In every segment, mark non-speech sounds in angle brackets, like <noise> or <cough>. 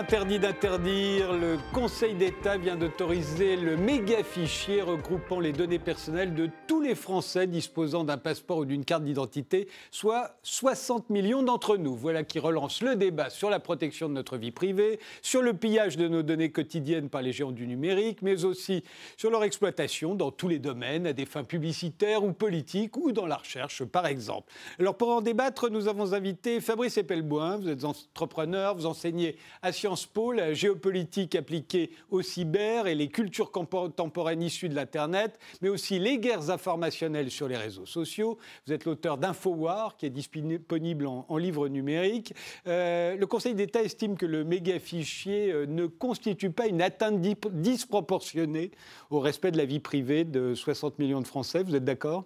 Interdit d'interdire. Le Conseil d'État vient d'autoriser le méga fichier regroupant les données personnelles de tous les Français disposant d'un passeport ou d'une carte d'identité, soit 60 millions d'entre nous. Voilà qui relance le débat sur la protection de notre vie privée, sur le pillage de nos données quotidiennes par les géants du numérique, mais aussi sur leur exploitation dans tous les domaines, à des fins publicitaires ou politiques ou dans la recherche, par exemple. Alors pour en débattre, nous avons invité Fabrice Epelboin. Vous êtes entrepreneur vous enseignez à Sciences La géopolitique appliquée au cyber et les cultures contemporaines issues de l'Internet, mais aussi les guerres informationnelles sur les réseaux sociaux. Vous êtes l'auteur d'Infowar, qui est disponible en, livre numérique. Euh, le Conseil d'État estime que le méga fichier euh, ne constitue pas une atteinte disproportionnée au respect de la vie privée de 60 millions de Français. Vous êtes d'accord?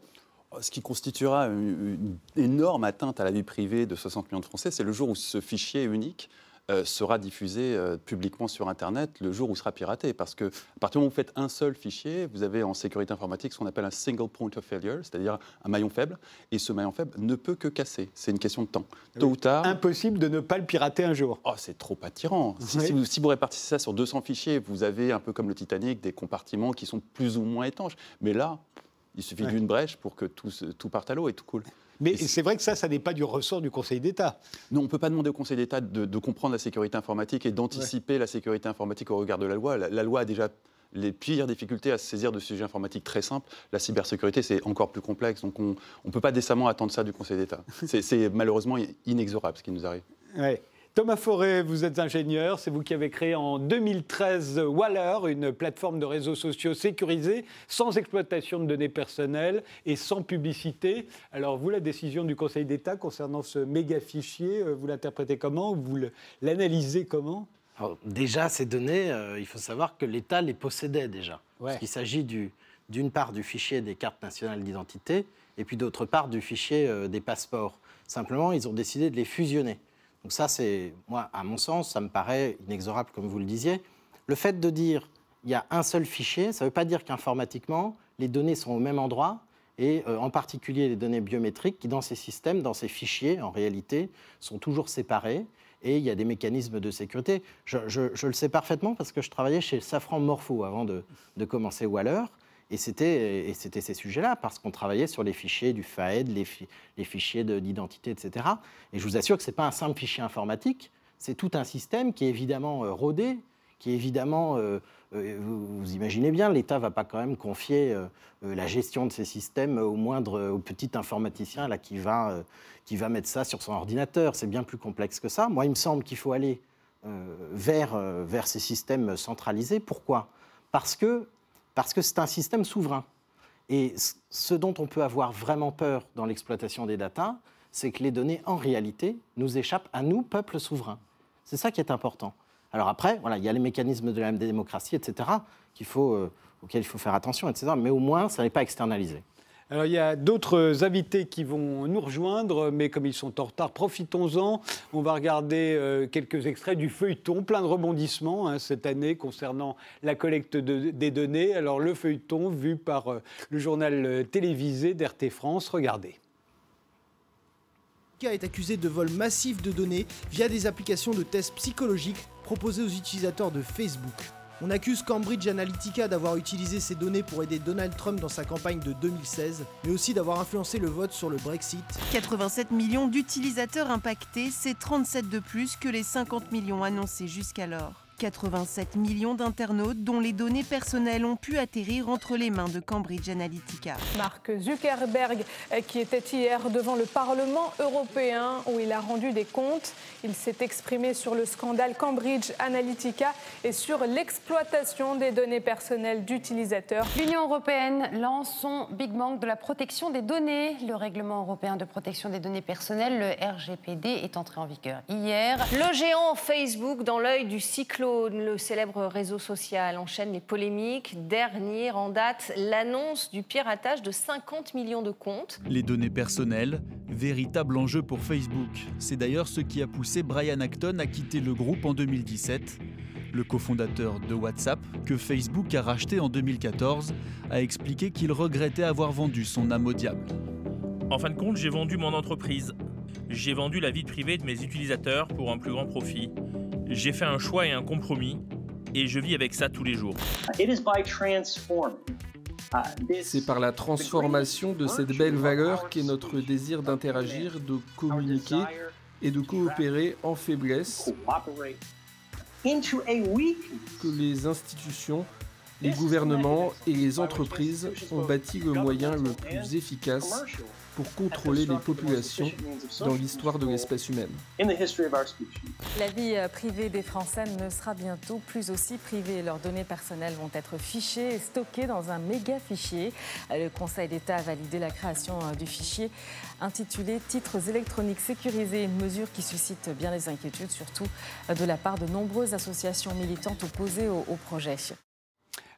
Ce qui constituera une, énorme atteinte à la vie privée de 60 millions de Français, c'est le jour où ce fichier unique euh, sera diffusé euh, publiquement sur Internet le jour où sera piraté. Parce que à partir du moment où vous faites un seul fichier, vous avez en sécurité informatique ce qu'on appelle un single point of failure, c'est-à-dire un maillon faible. Et ce maillon faible ne peut que casser. C'est une question de temps. Tôt ou tard. Impossible de ne pas le pirater un jour. Oh, c'est trop attirant. Si, vous, si, vous, répartissez ça sur 200 fichiers, vous avez un peu comme le Titanic des compartiments qui sont plus ou moins étanches. Mais là, il suffit d'une brèche pour que tout, tout parte à l'eau et tout coule. Mais c'est vrai que ça, ça n'est pas du ressort du Conseil d'État. Non, on ne peut pas demander au Conseil d'État de, comprendre la sécurité informatique et d'anticiper la sécurité informatique au regard de la loi. La, loi a déjà les pires difficultés à se saisir de sujets informatiques très simples. La cybersécurité, c'est encore plus complexe. Donc on ne peut pas décemment attendre ça du Conseil d'État. <laughs> C'est malheureusement inexorable ce qui nous arrive. Ouais. Thomas Forêt, vous êtes ingénieur, c'est vous qui avez créé en 2013 Waller, une plateforme de réseaux sociaux sécurisée, sans exploitation de données personnelles et sans publicité. Alors vous, la décision du Conseil d'État concernant ce méga fichier, euh, vous l'interprétez comment Vous l'analysez comment? Déjà, ces données, euh, il faut savoir que l'État les possédait déjà. Il s'agit d'une part du fichier des cartes nationales d'identité et puis d'autre part du fichier euh, des passeports. Simplement, ils ont décidé de les fusionner. Donc ça, c'est, moi, à mon sens, ça me paraît inexorable, comme vous le disiez. Le fait de dire il y a un seul fichier, ça ne veut pas dire qu'informatiquement, les données sont au même endroit, et euh, en particulier les données biométriques qui, dans ces systèmes, dans ces fichiers, en réalité, sont toujours séparées, et il y a des mécanismes de sécurité. Je, le sais parfaitement parce que je travaillais chez Safran Morpho avant de, de commencer Waller. Et c'était, ces sujets-là, parce qu'on travaillait sur les fichiers du FAED, les, fichiers d'identité, etc. Et je vous assure que ce n'est pas un simple fichier informatique, c'est tout un système qui est évidemment euh, rodé, qui est évidemment, euh, euh, vous, imaginez bien, l'État ne va pas quand même confier la gestion de ces systèmes au moindre, au petit informaticien là, qui, va, qui va mettre ça sur son ordinateur. C'est bien plus complexe que ça. Moi, il me semble qu'il faut aller vers, vers ces systèmes centralisés. Pourquoi? Parce que parce que c'est un système souverain. Et ce dont on peut avoir vraiment peur dans l'exploitation des datas, c'est que les données, en réalité, nous échappent à nous, peuple souverain. C'est ça qui est important. Alors après, voilà, il y a les mécanismes de la démocratie, etc., qu'il faut, euh, auxquels il faut faire attention, etc., mais au moins, ça n'est pas externalisé. Alors, il y a d'autres invités qui vont nous rejoindre, mais comme ils sont en retard, profitons-en. On va regarder euh, quelques extraits du feuilleton, plein de rebondissements hein, cette année concernant la collecte des données. Alors, le feuilleton vu par euh, le journal euh, télévisé d'RT France, regardez est accusé de vol massif de données via des applications de tests psychologiques proposées aux utilisateurs de Facebook. On accuse Cambridge Analytica d'avoir utilisé ces données pour aider Donald Trump dans sa campagne de 2016, mais aussi d'avoir influencé le vote sur le Brexit. 87 millions d'utilisateurs impactés, c'est 37 de plus que les 50 millions annoncés jusqu'alors. 87 millions d'internautes dont les données personnelles ont pu atterrir entre les mains de Cambridge Analytica. Mark Zuckerberg, euh, qui était hier devant le Parlement européen où il a rendu des comptes, il s'est exprimé sur le scandale Cambridge Analytica et sur l'exploitation des données personnelles d'utilisateurs. L'Union européenne lance son Big Bang de la protection des données. Le règlement européen de protection des données personnelles, le RGPD, est entré en vigueur hier. Le géant Facebook dans l'œil du cyclone le célèbre réseau social enchaîne les polémiques. Dernier en date, l'annonce du piratage de 50 millions de comptes. Les données personnelles, véritable enjeu pour Facebook. C'est d'ailleurs ce qui a poussé Brian Acton à quitter le groupe en 2017. Le cofondateur de WhatsApp, que Facebook a racheté en 2014, a expliqué qu'il regrettait avoir vendu son âme au diable. En fin de compte, j'ai vendu mon entreprise. J'ai vendu la vie privée de mes utilisateurs pour un plus grand profit. J'ai fait un choix et un compromis, et je vis avec ça tous les jours. C'est par la transformation de cette belle valeur qu'est notre désir d'interagir, de communiquer et de coopérer en faiblesse que les institutions, les gouvernements et les entreprises ont bâti le moyen le plus efficace pour contrôler les populations dans l'histoire de l'espèce humaine. La vie euh, privée des Français ne sera bientôt plus aussi privée. Leurs données personnelles vont être fichées et stockées dans un méga fichier. Euh, le Conseil d'État a validé la création euh, du fichier intitulé Titres électroniques sécurisés, une mesure qui suscite bien des inquiétudes, surtout de la part de nombreuses associations militantes opposées au, au projet.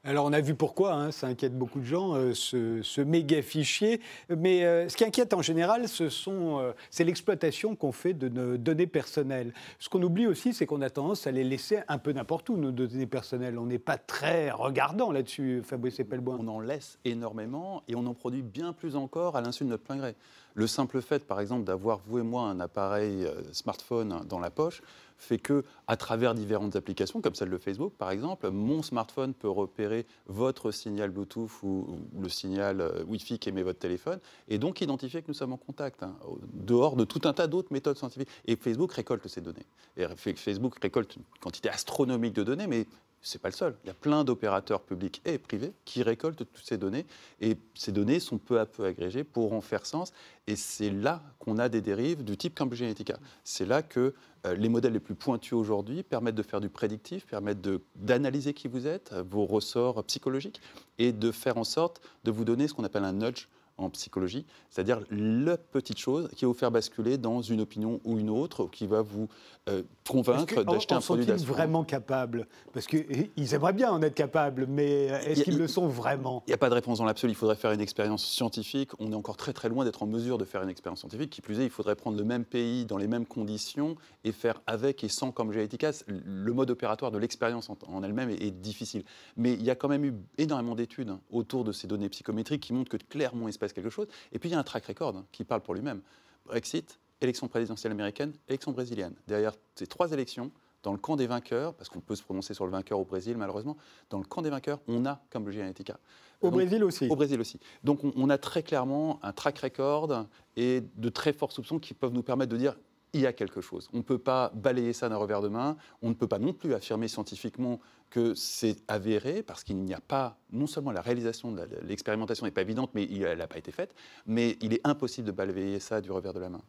Alors on a vu pourquoi, hein, ça inquiète beaucoup de gens, euh, ce, méga fichier. Mais euh, ce qui inquiète en général, euh, c'est l'exploitation qu'on fait de nos données personnelles. Ce qu'on oublie aussi, c'est qu'on a tendance à les laisser un peu n'importe où, nos données personnelles. On n'est pas très regardant là-dessus, Fabrice Epelboin. On en laisse énormément et on en produit bien plus encore à l'insu de notre plein gré. Le simple fait, par exemple, d'avoir, vous et moi, un appareil smartphone dans la poche, fait que, à travers différentes applications, comme celle de Facebook par exemple, mon smartphone peut repérer votre signal Bluetooth ou, le signal euh, Wi-Fi qu'émet votre téléphone, et donc identifier que nous sommes en contact, hein, dehors de tout un tas d'autres méthodes scientifiques. Et Facebook récolte ces données. Et Facebook récolte une quantité astronomique de données, mais c'est pas le seul. Il y a plein d'opérateurs publics et privés qui récoltent toutes ces données et ces données sont peu à peu agrégées pour en faire sens. Et c'est là qu'on a des dérives du type Cambridge Analytica. C'est là que euh, les modèles les plus pointus aujourd'hui permettent de faire du prédictif, permettent d'analyser qui vous êtes, vos ressorts psychologiques et de faire en sorte de vous donner ce qu'on appelle un nudge en psychologie, c'est-à-dire la petite chose qui va vous faire basculer dans une opinion ou une autre, qui va vous euh, convaincre d'acheter un produit sont-ils vraiment capables? Parce qu'ils aimeraient bien en être capables, mais est-ce qu'ils le sont vraiment? Il n'y a pas de réponse dans l'absolu. Il faudrait faire une expérience scientifique. On est encore très très loin d'être en mesure de faire une expérience scientifique. Qui plus est, il faudrait prendre le même pays, dans les mêmes conditions, et faire avec et sans comme efficace. Le mode opératoire de l'expérience en, elle-même est, difficile. Mais il y a quand même eu énormément d'études autour de ces données psychométriques qui montrent que clairement quelque chose. Et puis il y a un track record qui parle pour lui-même. Brexit, élection présidentielle américaine, élection brésilienne. Derrière ces trois élections, dans le camp des vainqueurs, parce qu'on peut se prononcer sur le vainqueur au Brésil malheureusement, dans le camp des vainqueurs, on a Cambridge Analytica. Au Brésil aussi Au Brésil aussi. Donc on, a très clairement un track record et de très forts soupçons qui peuvent nous permettre de dire il y a quelque chose. On ne peut pas balayer ça d'un revers de main. On ne peut pas non plus affirmer scientifiquement que c'est avéré, parce qu'il n'y a pas, non seulement la réalisation de l'expérimentation n'est pas évidente, mais elle n'a pas été faite, mais il est impossible de balayer ça du revers de la main.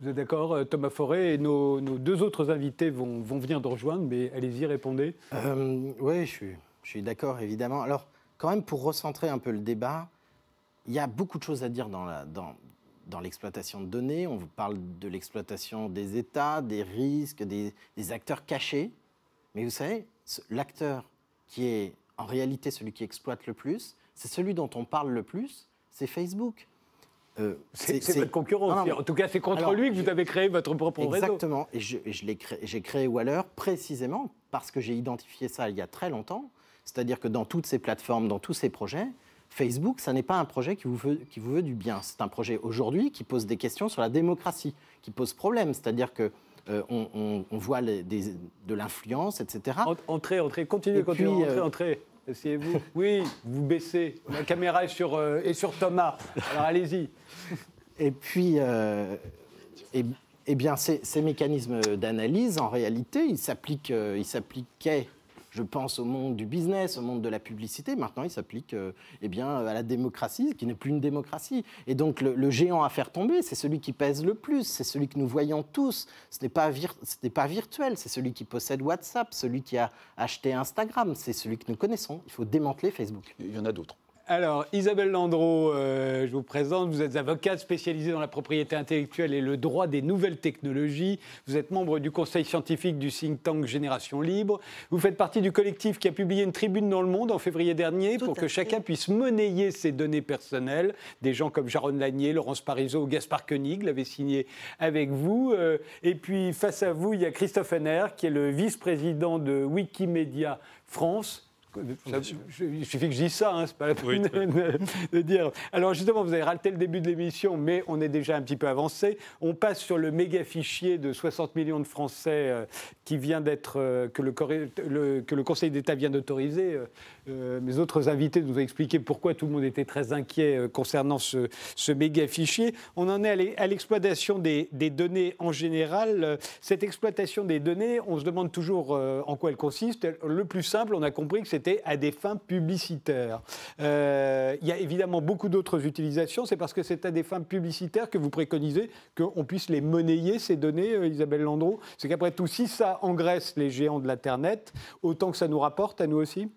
Vous êtes d'accord, euh, Thomas Forêt et nos, deux autres invités vont, venir nous rejoindre, mais allez-y, répondez. Euh, oui, je suis, je suis d'accord, évidemment. Alors, quand même, pour recentrer un peu le débat, il y a beaucoup de choses à dire dans, la, dans, dans l'exploitation de données. On vous parle de l'exploitation des États, des risques, des, des acteurs cachés. Mais vous savez, l'acteur qui est en réalité celui qui exploite le plus, c'est celui dont on parle le plus, c'est Facebook. Euh, <laughs> c'est votre concurrent. en tout cas, c'est contre lui que vous avez créé votre propre réseau. Exactement. Et j'ai créé, créé Waller précisément parce que j'ai identifié ça il y a très longtemps. C'est-à-dire que dans toutes ces plateformes, dans tous ces projets, Facebook, ça n'est pas un projet qui vous veut, qui vous veut du bien. C'est un projet aujourd'hui qui pose des questions sur la démocratie, qui pose problème. C'est-à-dire que euh, on, voit de l'influence, etc. Entrez, entrez, continuez, continuez, entrez, euh, entrez. Essayez-vous. Oui, vous baissez. La caméra est sur, euh, sur Thomas. Alors allez-y. Et puis, eh bien, ces, ces mécanismes d'analyse, en réalité, ils s'appliquaient je pense au monde du business, au monde de la publicité. Maintenant, il s'applique euh, eh bien, à la démocratie, qui n'est plus une démocratie. Et donc, le, géant à faire tomber, c'est celui qui pèse le plus, c'est celui que nous voyons tous. Ce n'est pas, pas virtuel, c'est celui qui possède WhatsApp, celui qui a acheté Instagram, c'est celui que nous connaissons. Il faut démanteler Facebook. Il y en a d'autres. Alors, Isabelle Landreau, euh, je vous présente. Vous êtes avocate spécialisée dans la propriété intellectuelle et le droit des nouvelles technologies. Vous êtes membre du conseil scientifique du think tank Génération Libre. Vous faites partie du collectif qui a publié une tribune dans le monde en février dernier pour que chacun puisse monnayer ses données personnelles. Des gens comme Jaron Lanier, Laurence Parisot ou Gaspard Koenig l'avaient signé avec vous. Euh, et puis, face à vous, il y a Christophe Henner, qui est le vice-président de Wikimedia France il suffit que je dise ça, hein, c'est pas la peine de, dire. Alors justement, vous avez raté le début de l'émission, mais on est déjà un petit peu avancé. On passe sur le méga fichier de 60 millions de Français euh, qui vient d'être euh, que, le, que, le, Conseil d'État vient d'autoriser. Euh, mes autres invités nous ont expliqué pourquoi tout le monde était très inquiet concernant ce, méga fichier. On en est à l'exploitation des, données en général. Cette exploitation des données, on se demande toujours en quoi elle consiste. Le plus simple, on a compris que c'était à des fins publicitaires. Euh, il y a évidemment beaucoup d'autres utilisations. C'est parce que c'est à des fins publicitaires que vous préconisez qu'on puisse les monnayer, ces données, euh, Isabelle Landreau. C'est qu'après tout, si ça engraisse les géants de l'Internet, autant que ça nous rapporte à nous aussi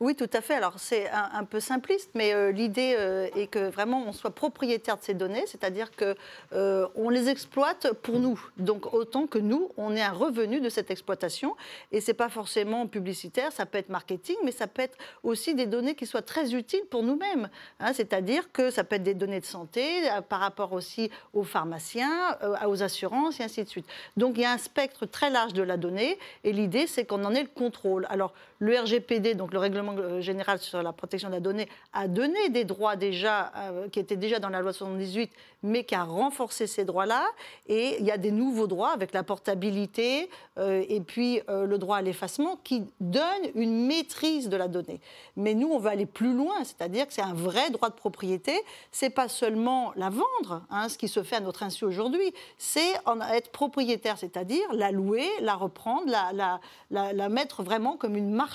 oui, tout à fait. Alors c'est un, peu simpliste, mais euh, l'idée euh, est que vraiment on soit propriétaire de ces données, c'est-à-dire que euh, les exploite pour nous. Donc autant que nous, on ait un revenu de cette exploitation. Et c'est pas forcément publicitaire, ça peut être marketing, mais ça peut être aussi des données qui soient très utiles pour nous-mêmes. Hein. c'est-à-dire que ça peut être des données de santé par rapport aussi aux pharmaciens, aux assurances et ainsi de suite. Donc il y a un spectre très large de la donnée, et l'idée c'est qu'on en ait le contrôle. Alors le RGPD, donc le règlement euh, général sur la protection de la donnée, a donné des droits déjà, euh, qui étaient déjà dans la loi 78, mais qui a renforcé ces droits-là. Et il y a des nouveaux droits avec la portabilité euh, et puis le droit à l'effacement qui donnent une maîtrise de la donnée. Mais nous, on va aller plus loin, c'est-à-dire que c'est un vrai droit de propriété. C'est pas seulement la vendre, hein, ce qui se fait à notre insu aujourd'hui, c'est être propriétaire, c'est-à-dire la louer, la reprendre, la, mettre vraiment comme une marque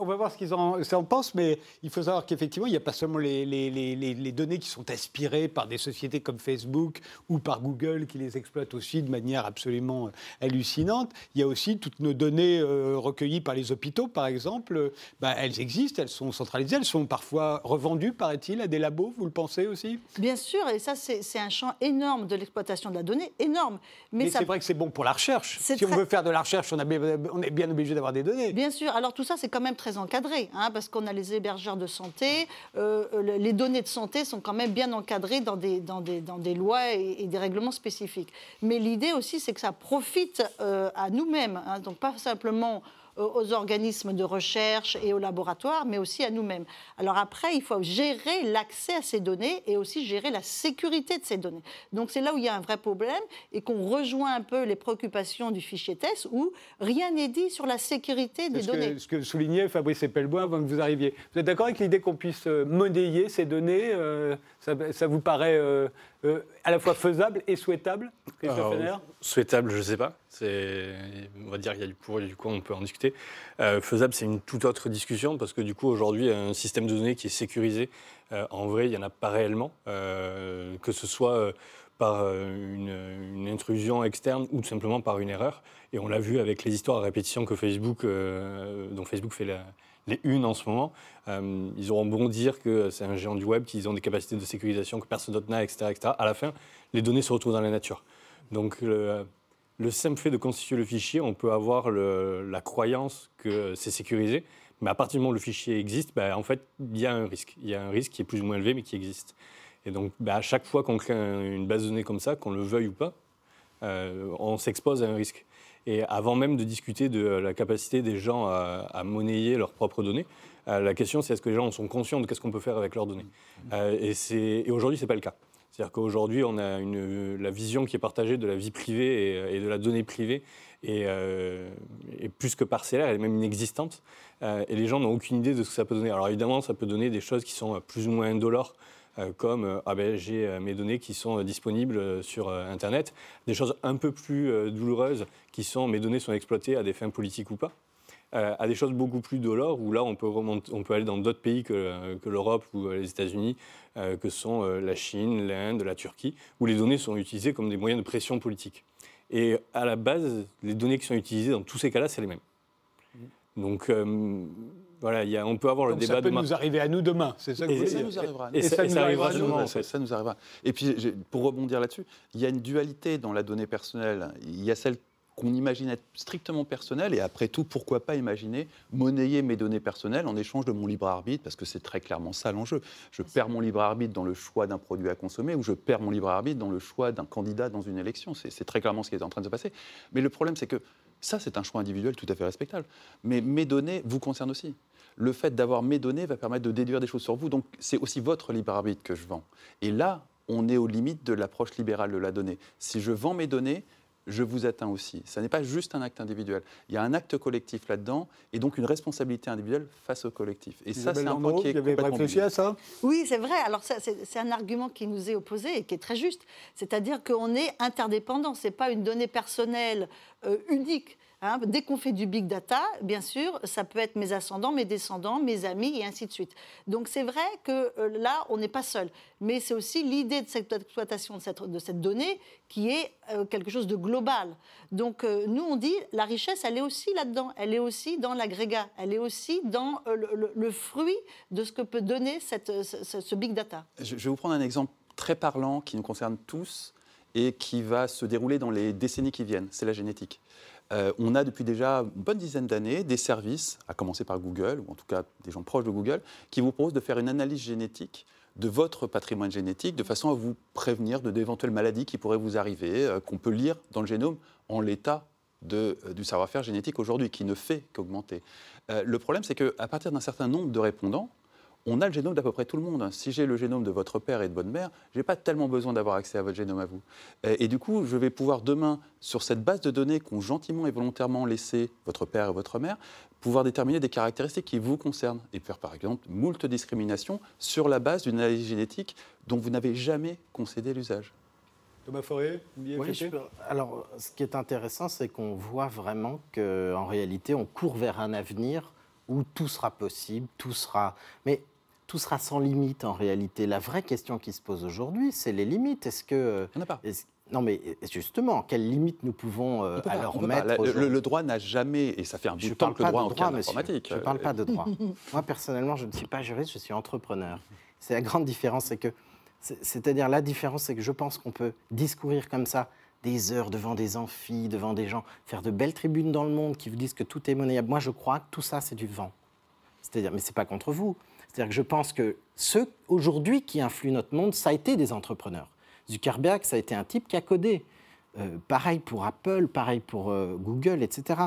on va voir ce qu'ils en, pensent, mais il faut savoir qu'effectivement, il n'y a pas seulement les, les, données qui sont aspirées par des sociétés comme Facebook ou par Google qui les exploitent aussi de manière absolument euh, hallucinante. Il y a aussi toutes nos données euh, recueillies par les hôpitaux, par exemple. Bah, elles existent, elles sont centralisées, elles sont parfois revendues, paraît-il, à des labos, vous le pensez aussi? Bien sûr, et ça, c'est un champ énorme de l'exploitation de la donnée, énorme. Mais, c'est vrai que c'est bon pour la recherche. Si on veut faire de la recherche, on, on est bien obligé d'avoir des données. Bien sûr. Alors, tout ça, c'est quand même très encadré, hein, parce qu'on a les hébergeurs de santé, euh, euh, les données de santé sont quand même bien encadrées dans des, dans des, dans des lois et, des règlements spécifiques. Mais l'idée aussi, c'est que ça profite euh, à nous-mêmes, hein, donc pas simplement aux organismes de recherche et aux laboratoires, mais aussi à nous-mêmes. Alors après, il faut gérer l'accès à ces données et aussi gérer la sécurité de ces données. Donc c'est là où il y a un vrai problème et qu'on rejoint un peu les préoccupations du fichier test où rien n'est dit sur la sécurité des données. ce que soulignait Fabrice Epelboin avant que vous arriviez. Vous êtes d'accord avec l'idée qu'on puisse euh, monnayer ces données euh, ça, vous paraît euh, à la fois faisable et souhaitable, Souhaitable, je ne sais pas. On va dire qu'il y a du pour et du coup, on peut en discuter. Euh, faisable, c'est une toute autre discussion parce que du coup, aujourd'hui, un système de données qui est sécurisé, euh, en vrai, il n'y en a pas réellement. Euh, que ce soit par une, intrusion externe ou tout simplement par une erreur. Et on l'a vu avec les histoires à répétition que Facebook, dont Facebook fait les unes en ce moment. ils auront bon dire que c'est un géant du web, qu'ils ont des capacités de sécurisation que personne d'autre n'a, etc., etc. À la fin, les données se retrouvent dans la nature. Donc le, simple fait de constituer le fichier, on peut avoir la croyance que c'est sécurisé, mais à partir du moment où le fichier existe, ben, en fait, il y a un risque. Il y a un risque qui est plus ou moins élevé, mais qui existe. Et donc, ben, à chaque fois qu'on crée une base de données comme ça, qu'on le veuille ou pas, euh, on s'expose à un risque. Et avant même de discuter de la capacité des gens à, monnayer leurs propres données, euh, la question c'est est-ce que les gens sont conscients de ce qu'on peut faire avec leurs données? Euh, et, aujourd'hui, ce n'est pas le cas. C'est-à-dire qu'aujourd'hui, on a la vision qui est partagée de la vie privée et, de la donnée privée est, euh, plus que parcellaire, elle est même inexistante. Euh, et les gens n'ont aucune idée de ce que ça peut donner. Alors évidemment, ça peut donner des choses qui sont plus ou moins indolores, euh, comme ah ben, j'ai mes données qui sont disponibles sur Internet. Des choses un peu plus douloureuses qui sont mes données sont exploitées à des fins politiques ou pas. Euh, à des choses beaucoup plus dolores, où là, on peut, on peut aller dans d'autres pays que, que l'Europe ou euh, les États-Unis, euh, que sont la Chine, l'Inde, la Turquie, où les données sont utilisées comme des moyens de pression politique. Et à la base, les données qui sont utilisées dans tous ces cas-là, c'est les mêmes. Donc, voilà, y a, on peut avoir le débat ça peut demain. nous arriver à nous demain, c'est ça que vous ça nous arrivera. Et, ça, nous arrivera, nous, ça, nous arrivera. Et puis, pour rebondir là-dessus, il y a une dualité dans la donnée personnelle. Il y a celle qu'on imagine être strictement personnel. Et après tout, pourquoi pas imaginer monnayer mes données personnelles en échange de mon libre arbitre, parce que c'est très clairement ça l'enjeu. Je perds mon libre arbitre dans le choix d'un produit à consommer ou je perds mon libre arbitre dans le choix d'un candidat dans une élection. C'est très clairement ce qui est en train de se passer. Mais le problème, c'est que ça, c'est un choix individuel tout à fait respectable. Mais mes données vous concernent aussi le fait d'avoir mes données va permettre de déduire des choses sur vous. Donc c'est aussi votre libre arbitre que je vends. Et là, on est aux limites de l'approche libérale de la donnée. Si je vends mes données, je vous atteins aussi. Ce n'est pas juste un acte individuel. Il y a un acte collectif là-dedans et donc une responsabilité individuelle face au collectif. Et ça, c'est un point qui est vous avez réfléchi à ça? Oui, c'est vrai. Alors, c'est un argument qui nous est opposé et qui est très juste. C'est-à-dire qu'on est interdépendant. Ce n'est pas une donnée personnelle euh, unique. Hein, dès qu'on fait du big data, bien sûr, ça peut être mes ascendants, mes descendants, mes amis et ainsi de suite. Donc c'est vrai que euh, là, on n'est pas seul. Mais c'est aussi l'idée de cette exploitation de cette, donnée qui est euh, quelque chose de global. Donc euh, nous, on dit, la richesse, elle est aussi là-dedans. Elle est aussi dans l'agrégat. Elle est aussi dans le, fruit de ce que peut donner cette, ce, big data. Je vais vous prendre un exemple très parlant qui nous concerne tous et qui va se dérouler dans les décennies qui viennent. C'est la génétique. Euh, on a depuis déjà une bonne dizaine d'années des services, à commencer par Google, ou en tout cas des gens proches de Google, qui vous proposent de faire une analyse génétique de votre patrimoine génétique de façon à vous prévenir de d'éventuelles maladies qui pourraient vous arriver, euh, qu'on peut lire dans le génome en l'état euh, du savoir-faire génétique aujourd'hui, qui ne fait qu'augmenter. le problème, c'est qu'à partir d'un certain nombre de répondants, on a le génome d'à peu près tout le monde. Si j'ai le génome de votre père et de votre mère, je n'ai pas tellement besoin d'avoir accès à votre génome à vous. Et, du coup, je vais pouvoir demain, sur cette base de données qu'ont gentiment et volontairement laissé votre père et votre mère, pouvoir déterminer des caractéristiques qui vous concernent et faire par exemple moult discriminations sur la base d'une analyse génétique dont vous n'avez jamais concédé l'usage. Thomas Forêt, oui, Alors, ce qui est intéressant, c'est qu'on voit vraiment qu'en réalité, on court vers un avenir où tout sera possible, tout sera. Mais tout sera sans limite en réalité. La vraie question qui se pose aujourd'hui, c'est les limites. Est-ce que. Il n'y en a pas. Non, mais justement, quelles limites nous pouvons euh, alors mettre le, droit n'a jamais, et ça fait un bout de temps que le droit en informatique. Je ne parle pas de droit. <laughs> Moi, personnellement, je ne suis pas juriste, je suis entrepreneur. C'est la grande différence, c'est que, c'est-à-dire la différence, c'est que je pense qu'on peut discourir comme ça des heures devant des amphis, devant des gens, faire de belles tribunes dans le monde qui vous disent que tout est monnayable. Moi, je crois que tout ça, c'est du vent. C'est-à-dire, mais c'est pas contre vous. C'est-à-dire que je pense que ceux aujourd'hui qui influent notre monde, ça a été des entrepreneurs. Zuckerberg, ça a été un type qui a codé. Euh, pareil pour Apple, pareil pour euh, Google, etc.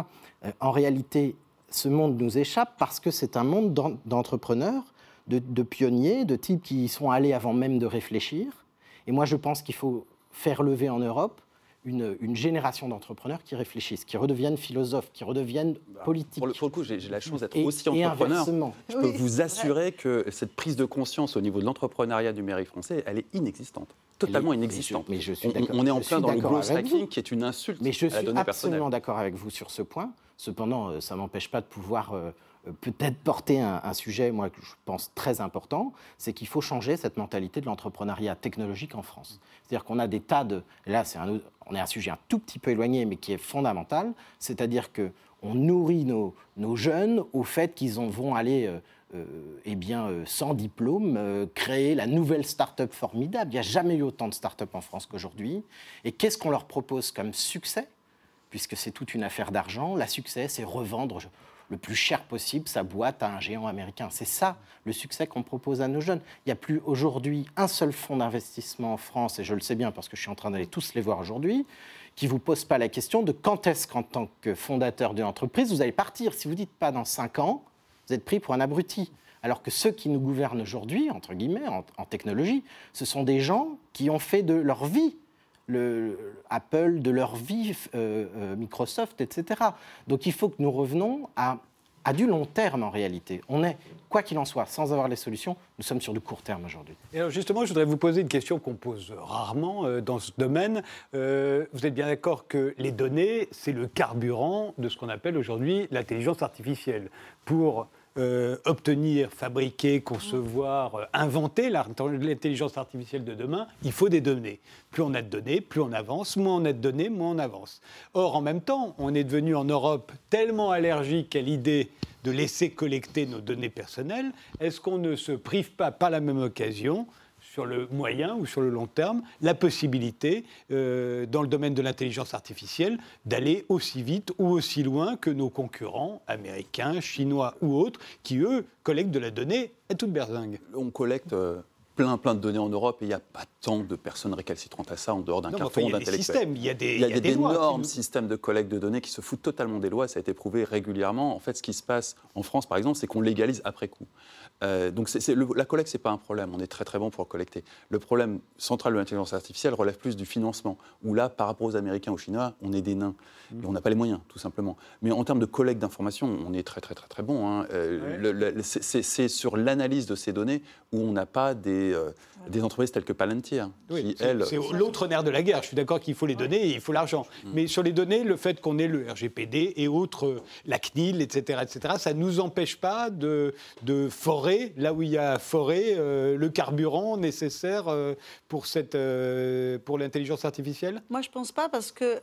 Euh, en réalité, ce monde nous échappe parce que c'est un monde d'entrepreneurs, de, de, pionniers, de types qui y sont allés avant même de réfléchir. Et moi, je pense qu'il faut faire lever en Europe une, génération d'entrepreneurs qui réfléchissent, qui redeviennent philosophes, qui redeviennent bah, politiques. Pour le, coup, j'ai la chance d'être aussi entrepreneur. Je peux vous assurer que cette prise de conscience au niveau de l'entrepreneuriat numérique français, elle est inexistante. Totalement inexistante. Mais je suis on, est en plein dans le growth hacking qui est une insulte mais je à la donnée personnelle. Je suis absolument d'accord avec vous sur ce point. Cependant, euh, ça ne m'empêche pas de pouvoir euh, peut-être porter un, sujet, moi, que je pense très important, c'est qu'il faut changer cette mentalité de l'entrepreneuriat technologique en France. C'est-à-dire qu'on a des tas de... Là, c'est un, on est un sujet un tout petit peu éloigné, mais qui est fondamental. C'est-à-dire qu'on nourrit nos, jeunes au fait qu'ils vont aller... Euh, euh, eh bien, sans diplôme, créer la nouvelle start-up formidable. Il n'y a jamais eu autant de start-up en France qu'aujourd'hui. Et qu'est-ce qu'on leur propose comme succès? Puisque c'est toute une affaire d'argent, la succès, c'est revendre le plus cher possible sa boîte à un géant américain. C'est ça le succès qu'on propose à nos jeunes. Il n'y a plus aujourd'hui un seul fonds d'investissement en France, et je le sais bien parce que je suis en train d'aller tous les voir aujourd'hui, qui ne vous pose pas la question de quand est-ce qu'en tant que fondateur d'une entreprise, vous allez partir. Si vous dites pas dans cinq ans, vous êtes pris pour un abruti. Alors que ceux qui nous gouvernent aujourd'hui, entre guillemets, en technologie, ce sont des gens qui ont fait de leur vie le, Apple de leur vie, euh, euh, Microsoft, etc. Donc il faut que nous revenons à, à du long terme en réalité. On est, quoi qu'il en soit, sans avoir les solutions, nous sommes sur du court terme aujourd'hui. Et alors justement, je voudrais vous poser une question qu'on pose rarement euh, dans ce domaine. vous êtes bien d'accord que les données, c'est le carburant de ce qu'on appelle aujourd'hui l'intelligence artificielle. Pour euh, obtenir, fabriquer, concevoir, euh, inventer l'intelligence artificielle de demain, il faut des données. Plus on a de données, plus on avance, moins on a de données, moins on avance. Or, en même temps, on est devenu en Europe tellement allergique à l'idée de laisser collecter nos données personnelles, est-ce qu'on ne se prive pas par la même occasion sur le moyen ou sur le long terme la possibilité, euh, dans le domaine de l'intelligence artificielle, d'aller aussi vite ou aussi loin que nos concurrents américains, chinois ou autres, qui, eux, collectent de la donnée à toute berzingue. On collecte... Euh, plein, plein de données en Europe et il n'y a pas tant de personnes récalcitrantes à ça en dehors d'un carton d'intellectuels. Il y a des, il y a, des, des énormes systèmes de collecte de données qui se foutent totalement des lois. Ça a été prouvé régulièrement. En fait, ce qui se passe en France, par exemple, c'est qu'on légalise après coup. Euh, donc la collecte, ce n'est pas un problème. On est très très bon pour collecter. Le problème central de l'intelligence artificielle relève plus du financement, où là, par rapport aux Américains, aux Chinois, on est des nains. Mmh. Et on n'a pas les moyens, tout simplement. Mais en termes de collecte d'informations, on est très très très très bon. Hein. Euh, c'est sur l'analyse de ces données où on n'a pas des, euh, des entreprises telles que Palantir. c'est l'autre nerf de la guerre. Je suis d'accord qu'il faut les données et il faut l'argent. Mmh. Mais sur les données, le fait qu'on ait le RGPD et autres, la CNIL, etc., etc., ça ne nous empêche pas de, de forer là où il y a forêt, euh, le carburant nécessaire euh, pour, cette, euh, pour l'intelligence artificielle? Moi, je ne pense pas parce que,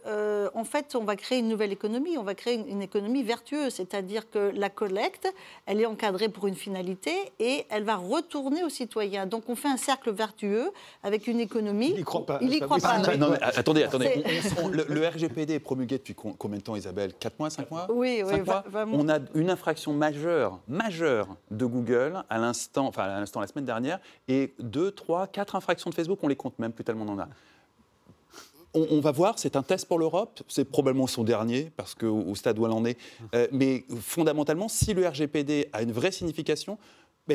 en fait, on va créer une nouvelle économie. On va créer une, économie vertueuse, c'est-à-dire que la collecte, elle est encadrée pour une finalité et elle va retourner aux citoyens. Donc, on fait un cercle vertueux avec une économie. Il n'y croit pas. Il n'y croit pas. attendez, attendez. le, RGPD est promulgué depuis combien de temps, Isabelle? 4 mois, 5 mois? Oui, oui. On a une infraction majeure, majeure de Google à l'instant, enfin à l'instant la semaine dernière, et deux, trois, quatre infractions de Facebook, on les compte même, plus tellement on en a. On, va voir, c'est un test pour l'Europe, c'est probablement son dernier, parce qu'au stade où elle en est. Euh, mais fondamentalement, si le RGPD a une vraie signification,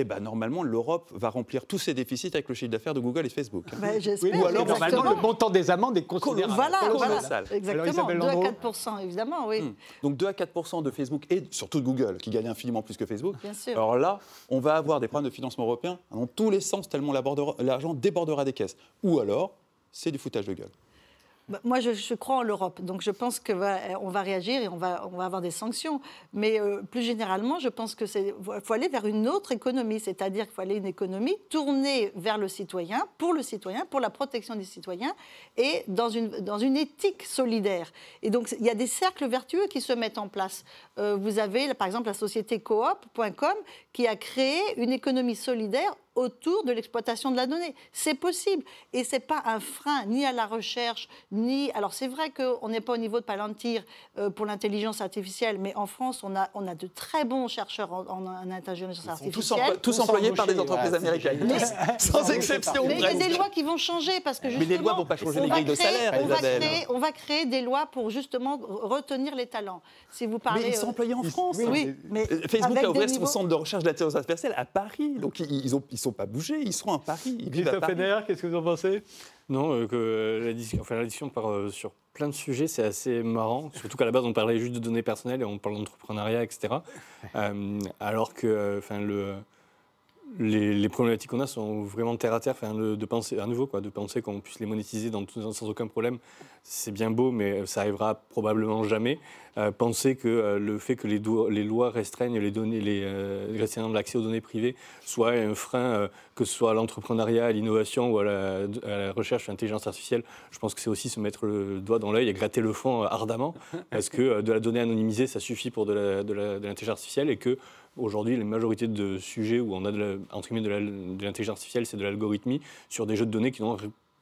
eh ben, normalement, l'Europe va remplir tous ses déficits avec le chiffre d'affaires de Google et Facebook. Bah, ou alors, normalement, le montant des amendes est considérable. Voilà, voilà exactement. 2 à 4% évidemment, oui. Hmm. Donc 2 à 4% de Facebook et surtout de Google, qui gagne infiniment plus que Facebook. Bien sûr. Alors là, on va avoir des problèmes de financement européen dans tous les sens, tellement l'argent débordera des caisses. Ou alors, c'est du foutage de gueule. Bah, moi, je, crois en l'Europe, donc je pense qu'on va, on va réagir et on va, on va avoir des sanctions. Mais euh, plus généralement, je pense qu'il faut aller vers une autre économie, c'est-à-dire qu'il faut aller une économie tournée vers le citoyen, pour le citoyen, pour la protection des citoyens et dans une, dans une éthique solidaire. Et donc, il y a des cercles vertueux qui se mettent en place. Euh, vous avez, par exemple, la société coop.com qui a créé une économie solidaire autour de l'exploitation de la donnée. C'est possible. Et ce n'est pas un frein ni à la recherche, ni... Alors c'est vrai qu'on n'est pas au niveau de Palantir euh, pour l'intelligence artificielle, mais en France, on a, on a de très bons chercheurs en, intelligence artificielle. Tous, employés par des entreprises américaines. <laughs> sans exception. Mais il y a des lois qui vont changer parce que justement... Mais les lois ne vont pas changer les grilles de salaire, on va, créer, on va créer des lois pour justement retenir les talents. Si vous parlez, mais ils sont employés en France. Oui, mais euh, Facebook a ouvert son centre de recherche d'intelligence artificielle à Paris. Donc ils ont sont pas bougés, ils seront à Paris. Christophe Fener, qu'est-ce que vous en pensez? Non, euh, que la, discussion, enfin, la discussion part euh, sur plein de sujets, c'est assez marrant. Surtout qu'à la base, on parlait juste de données personnelles et on parle d'entrepreneuriat, etc. <laughs> Euh, alors que enfin, le, les, problématiques qu'on a sont vraiment terre à terre, enfin, de penser à nouveau, quoi, de penser qu'on puisse les monétiser sans aucun problème. C'est bien beau, mais ça arrivera probablement jamais. Euh, penser que euh, le fait que les, lois restreignent euh, l'accès aux données privées, soit un frein, que ce soit à l'entrepreneuriat, à l'innovation ou à la, recherche l'intelligence artificielle, je pense que c'est aussi se mettre le doigt dans l'œil et gratter le fond ardemment, parce que de la donnée anonymisée, ça suffit pour de l'intelligence artificielle et que Aujourd'hui, la majorité de sujets où on a de l'intelligence artificielle, c'est de l'algorithmie sur des jeux de données qui n'ont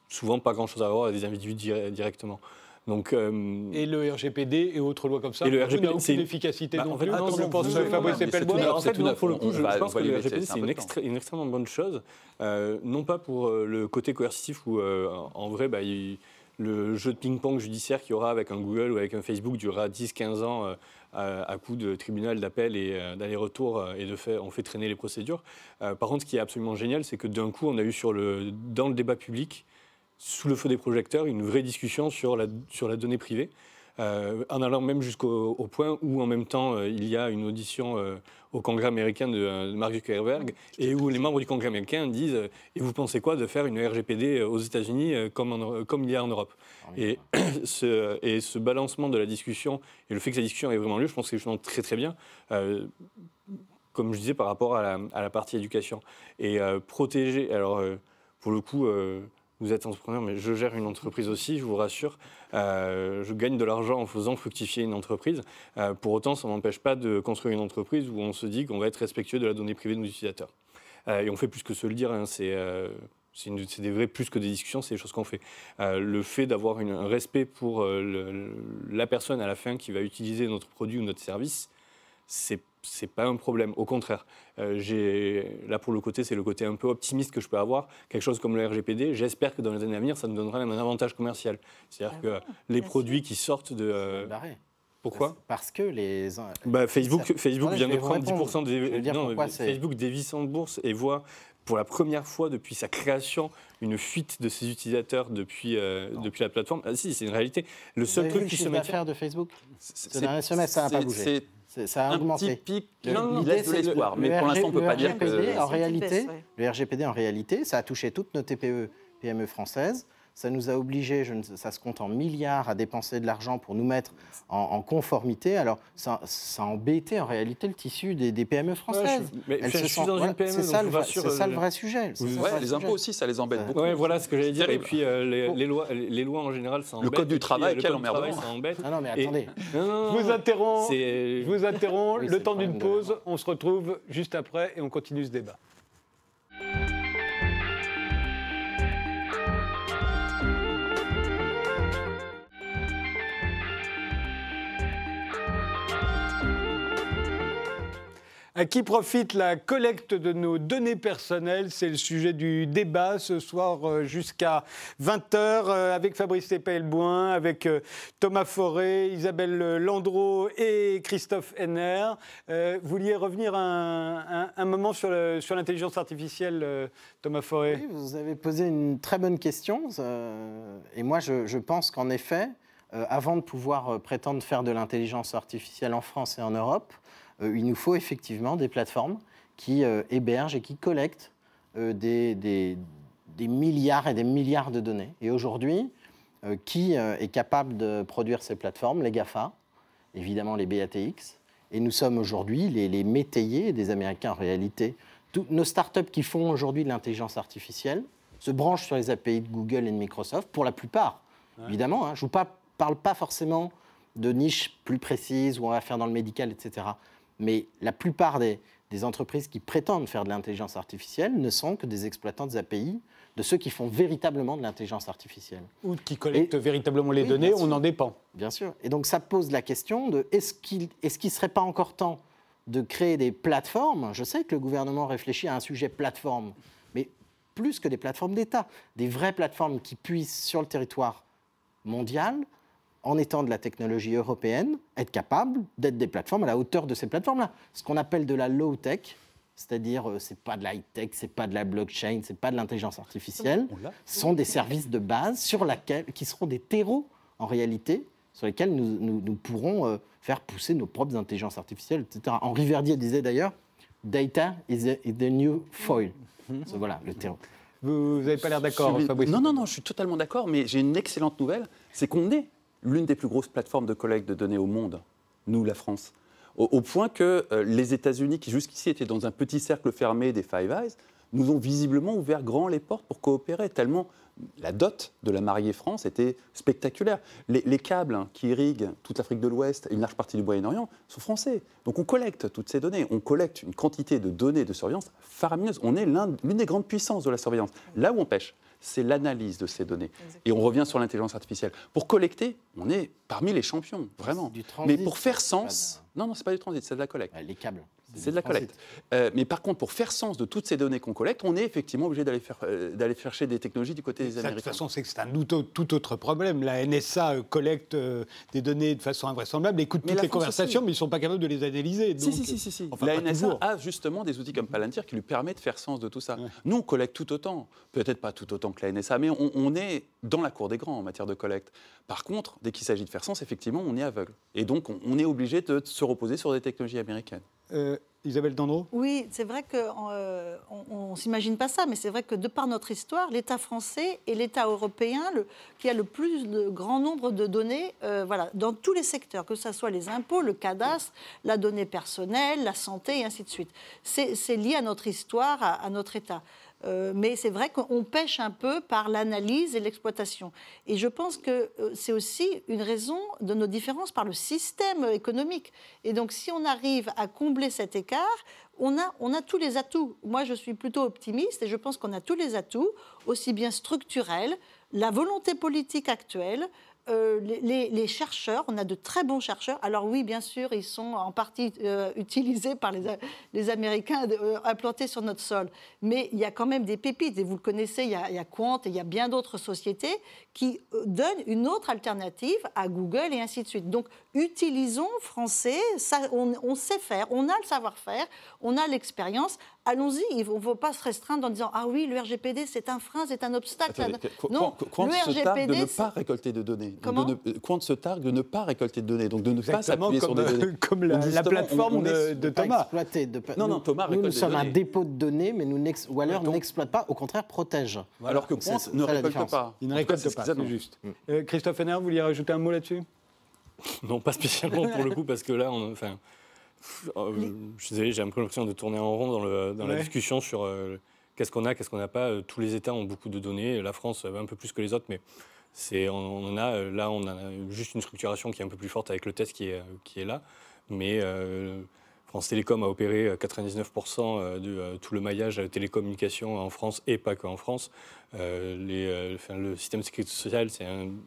souvent pas grand-chose à voir avec des individus directement. Donc, euh, et le RGPD et autres lois comme ça, et le RGPD, n'a aucune efficacité bah, non plus. Non, je pense Fabrice En fait, pour le coup, je, pense que le RGPD, c'est une, extrêmement bonne chose. Euh, non pas pour euh, le côté coercitif où, en vrai, bah, le jeu de ping-pong judiciaire qu'il y aura avec un Google ou avec un Facebook durera 10-15 ans à, coup de tribunal d'appel et euh, d'aller-retour euh, et de fait, on fait traîner les procédures. Euh, par contre, ce qui est absolument génial, c'est que d'un coup, on a eu dans le débat public, sous le feu des projecteurs, une vraie discussion sur sur la donnée privée. En allant même jusqu'au point où en même temps il y a une audition au Congrès américain de, Mark Zuckerberg et où les membres du Congrès américain disent Et vous pensez quoi de faire une RGPD aux États-Unis comme, comme il y a en Europe? Et <clears throat> ce, et ce balancement de la discussion et le fait que cette discussion ait vraiment lieu, je pense que c'est justement très très bien. Euh, comme je disais, par rapport à la, partie éducation. Et euh, protéger, alors euh, pour le coup, vous êtes entrepreneur, mais je gère une entreprise aussi, je vous rassure. je gagne de l'argent en faisant fructifier une entreprise. pour autant, ça n'empêche pas de construire une entreprise où on se dit qu'on va être respectueux de la donnée privée de nos utilisateurs. et on fait plus que se le dire, hein, c'est des vrais plus que des discussions, c'est des choses qu'on fait. Euh, le fait d'avoir un respect pour euh, la personne à la fin qui va utiliser notre produit ou notre service, c'est c'est pas un problème. Au contraire, euh, là pour le côté, c'est le côté un peu optimiste que je peux avoir. Quelque chose comme le RGPD, j'espère que dans les années à venir, ça nous donnera même un avantage commercial. C'est-à-dire ah que les produits qui sortent de. Euh, pourquoi Parce que les. Bah, Facebook, Facebook vient de prendre 10% des. Non, Facebook dévisse en bourse et voit pour la première fois depuis sa création une fuite de ses utilisateurs depuis, euh, depuis la plateforme. Ah si, c'est une réalité. Le seul truc qui se met. faire de Facebook C'est dernier semestre, ça n'a pas bougé. Ça a augmenté. Un petit pic, il laisse de l'espoir, mais pour l'instant, on ne peut pas dire que... En réalité, le RGPD, en réalité, ça a touché toutes nos TPE, PME françaises. Ça nous a obligés, ça se compte en milliards, à dépenser de l'argent pour nous mettre en, conformité. Alors, ça, ça, a embêté en réalité le tissu des, PME françaises. mais je, suis dans une PME, c'est ça, le, ça le vrai sujet. les impôts aussi, ça les embête beaucoup. Ouais, voilà ce que j'allais dire. Et puis, euh, les, lois, les lois en général, ça embête. Le code du travail, quel emmerdement. Ça embête. Ah non, mais attendez. Je vous interromps. Je vous interromps. Le temps d'une pause. On se retrouve juste après et on continue ce débat. À qui profite la collecte de nos données personnelles C'est le sujet du débat ce soir euh, jusqu'à 20h euh, avec Fabrice Lepelboin, avec euh, Thomas Forêt, Isabelle Landreau et Christophe Henner. Vous vouliez revenir un, moment sur l'intelligence artificielle, Thomas Forêt? Oui, vous avez posé une très bonne question. et moi, je, pense qu'en effet, avant de pouvoir prétendre faire de l'intelligence artificielle en France et en Europe, euh, il nous faut effectivement des plateformes qui euh, hébergent et qui collectent euh, des, des, milliards et des milliards de données. Et aujourd'hui, qui est capable de produire ces plateformes? Les GAFA, évidemment les BATX. Et nous sommes aujourd'hui les, les, métayers des Américains en réalité. Toutes nos startups qui font aujourd'hui de l'intelligence artificielle se branchent sur les API de Google et de Microsoft, pour la plupart, évidemment. Hein. je ne vous parle pas forcément de niches plus précises où on va faire dans le médical, etc mais la plupart des, entreprises qui prétendent faire de l'intelligence artificielle ne sont que des exploitants des API de ceux qui font véritablement de l'intelligence artificielle. Ou qui collectent véritablement les données, on en dépend. Bien sûr. Et donc ça pose la question de est-ce qu'il ne serait pas encore temps de créer des plateformes? Je sais que le gouvernement réfléchit à un sujet plateforme, mais plus que des plateformes d'État, des vraies plateformes qui puissent sur le territoire mondial en étant de la technologie européenne, être capable d'être des plateformes à la hauteur de ces plateformes-là. Ce qu'on appelle de la low-tech, c'est-à-dire euh, c'est pas de l'high-tech, c'est pas de la blockchain, c'est pas de l'intelligence artificielle, ce sont des services de base sur laquelle, qui seront des terreaux en réalité sur lesquels nous, nous, pourrons euh, faire pousser nos propres intelligences artificielles, etc. Henri Verdier disait d'ailleurs, data is, the new foil. Voilà le terreau. Vous n'avez pas l'air d'accord, Fabrice Non, non, non, je suis totalement d'accord, mais j'ai une excellente nouvelle, c'est qu'on est l'une des plus grosses plateformes de collecte de données au monde, nous, la France. Au, point que euh, les États-Unis, qui jusqu'ici étaient dans un petit cercle fermé des Five Eyes, nous ont visiblement ouvert grand les portes pour coopérer, tellement la dot de la mariée France était spectaculaire. Les, câbles hein, qui irriguent toute l'Afrique de l'Ouest et une large partie du Moyen-Orient sont français. Donc on collecte toutes ces données. On collecte une quantité de données de surveillance faramineuse. On est l'une des grandes puissances de la surveillance. Là où on pêche, c'est l'analyse de ces données. Et on revient sur l'intelligence artificielle. Pour collecter, on est parmi les champions, vraiment. Mais pour faire sens, non, non, c'est pas du transit, c'est de la collecte. Les câbles. C'est de la collecte. Euh, mais par contre, pour faire sens de toutes ces données qu'on collecte, on est effectivement obligé d'aller euh, chercher des technologies du côté des Américains. De toute façon, c'est que c'est un tout autre problème. La NSA euh, collecte des données de façon invraisemblable, écoute toutes les conversations, mais ils ne sont pas capables de les analyser. si, si, si, si. la NSA a justement des outils comme Palantir qui lui permettent de faire sens de tout ça. Nous, on collecte tout autant. Peut-être pas tout autant que la NSA, mais on, est dans la cour des grands en matière de collecte. Par contre, dès qu'il s'agit de faire sens, effectivement, on est aveugle. Et donc, on, est obligé de se reposer sur des technologies américaines. Euh, Isabelle Dandreau Oui, c'est vrai qu'on euh, ne s'imagine pas ça, mais c'est vrai que de par notre histoire, l'État français est l'État européen qui a le plus grand nombre de données euh, voilà, dans tous les secteurs, que ce soit les impôts, le cadastre, la donnée personnelle, la santé et ainsi de suite. C'est lié à notre histoire, à notre État. Euh, mais c'est vrai qu'on pêche un peu par l'analyse et l'exploitation. Et je pense que euh, c'est aussi une raison de nos différences par le système économique. Et donc, si on arrive à combler cet écart, on a, on a tous les atouts. Moi, je suis plutôt optimiste et je pense qu'on a tous les atouts, aussi bien structurels, la volonté politique actuelle, euh, les, chercheurs, on a de très bons chercheurs. Alors oui, bien sûr, ils sont en partie euh, utilisés par les, Américains euh, implantés sur notre sol. Mais il y a quand même des pépites, et vous le connaissez, il y a, il y a Quant et il y a bien d'autres sociétés qui donnent une autre alternative à Google et ainsi de suite. Donc utilisons français, ça, on, sait faire, on a le savoir-faire, on a l'expérience. Allons-y, il ne faut pas se restreindre en disant Ah oui, le RGPD, c'est un frein, c'est un obstacle. non, le RGPD. de ne pas récolter de données. Comment de, Quant se targue de ne pas récolter de données, donc de ne pas s'appuyer sur des données. <laughs> Comme la, plateforme de, Thomas. de, non, non, Thomas Nous, nous sommes un dépôt de données, mais nous ou alors n'exploite pas, au contraire protège. Alors que Quant ne récolte pas. Il ne récolte pas, c'est juste. Euh, Christophe Henner, vous vouliez rajouter un mot là-dessus? <laughs> Non, pas spécialement pour le coup, parce que là, on, enfin, euh, je suis désolé, j'ai l'impression de tourner en rond dans, le, dans la discussion sur euh, qu'est-ce qu'on a, qu'est-ce qu'on n'a pas. Tous les États ont beaucoup de données, la France un peu plus que les autres, mais c'est, on, a, là, on a juste une structuration qui est un peu plus forte avec le test qui est, qui est là. Mais France Télécom a opéré 99% de tout le maillage de télécommunications en France et pas qu'en France. Euh, les, euh, le système de sécurité sociale, c'est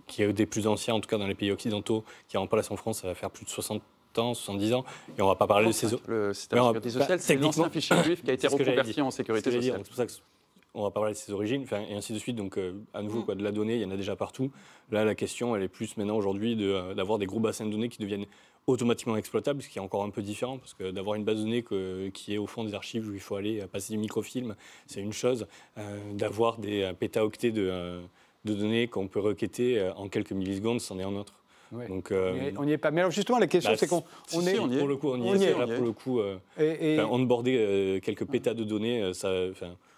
qui est des plus anciens, en tout cas dans les pays occidentaux, qui est en place en France, ça va faire plus de 60 ans, 70 ans, et on ne va pas parler de ces... Le système de sécurité sociale, c'est l'ancien fichier juif qui a été reconverti en sécurité sociale. C'est pour ça que on va pas parler de ses origines, et ainsi de suite. Donc, euh, à nouveau, mm. quoi, de la donnée, il y en a déjà partout. Là, la question, elle est plus maintenant aujourd'hui d'avoir des gros bassins de données qui deviennent automatiquement exploitable, ce qui est encore un peu différent, parce que d'avoir une base de données qui est au fond des archives où il faut aller passer du microfilm, c'est une chose. Euh, d'avoir des euh, pétaoctets de, euh, de données qu'on peut requêter en quelques millisecondes, c'en est un autre. Donc, on n'y est pas. Mais alors justement, la question, bah, c'est qu'on on est, Pour le coup, on y est. Là, pour le coup, et, onboarder quelques pétas de données, ça,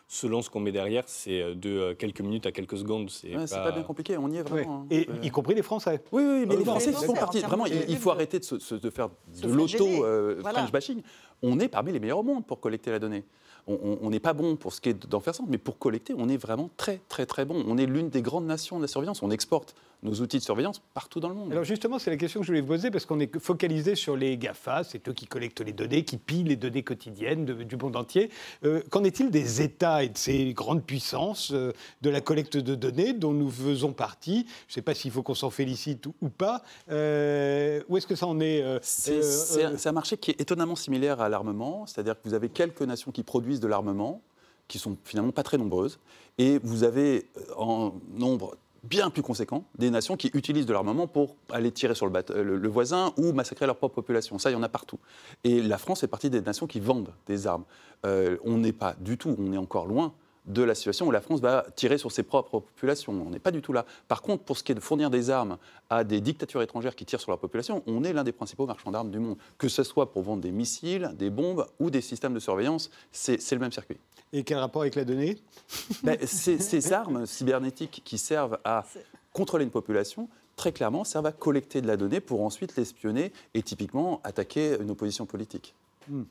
selon ce qu'on met derrière, c'est euh, de euh, quelques minutes à quelques secondes. C'est ouais, pas... pas... bien compliqué, on y est vraiment. Hein. Et y compris les Français. Oui, oui, mais les Français font partie. Vraiment, il, faut arrêter de, de faire de l'auto-French euh, bashing. On est parmi les meilleurs au monde pour collecter la donnée on n'est pas bon pour ce qui est d'en faire ça, mais pour collecter, on est vraiment très, très, très bon. On est l'une des grandes nations de la surveillance. On exporte nos outils de surveillance partout dans le monde. Alors justement, c'est la question que je voulais vous poser, parce qu'on est focalisé sur les GAFA, c'est eux qui collectent les données, qui pillent les données quotidiennes du monde entier. Euh, qu'en est-il des États et de ces grandes puissances euh, de la collecte de données dont nous faisons partie? Je ne sais pas s'il faut qu'on s'en félicite ou, pas. Euh, où est-ce que ça en est C'est un marché qui est étonnamment similaire à l'armement, c'est-à-dire que vous avez quelques nations qui produisent de l'armement, qui sont finalement pas très nombreuses, et vous avez en nombre bien plus conséquent des nations qui utilisent de l'armement pour aller tirer sur le, le, voisin ou massacrer leur propre population. Ça, il y en a partout. Et la France fait partie des nations qui vendent des armes. Euh, on n'est pas du tout, on est encore loin de la situation où la France va tirer sur ses propres populations. On n'est pas du tout là. Par contre, pour ce qui est de fournir des armes à des dictatures étrangères qui tirent sur leur population, on est l'un des principaux marchands d'armes du monde. Que ce soit pour vendre des missiles, des bombes ou des systèmes de surveillance, c'est le même circuit. Et quel rapport avec la donnée? <laughs> Ben, Ces armes cybernétiques qui servent à contrôler une population, très clairement, servent à collecter de la donnée pour ensuite l'espionner et typiquement attaquer une opposition politique. Hmm.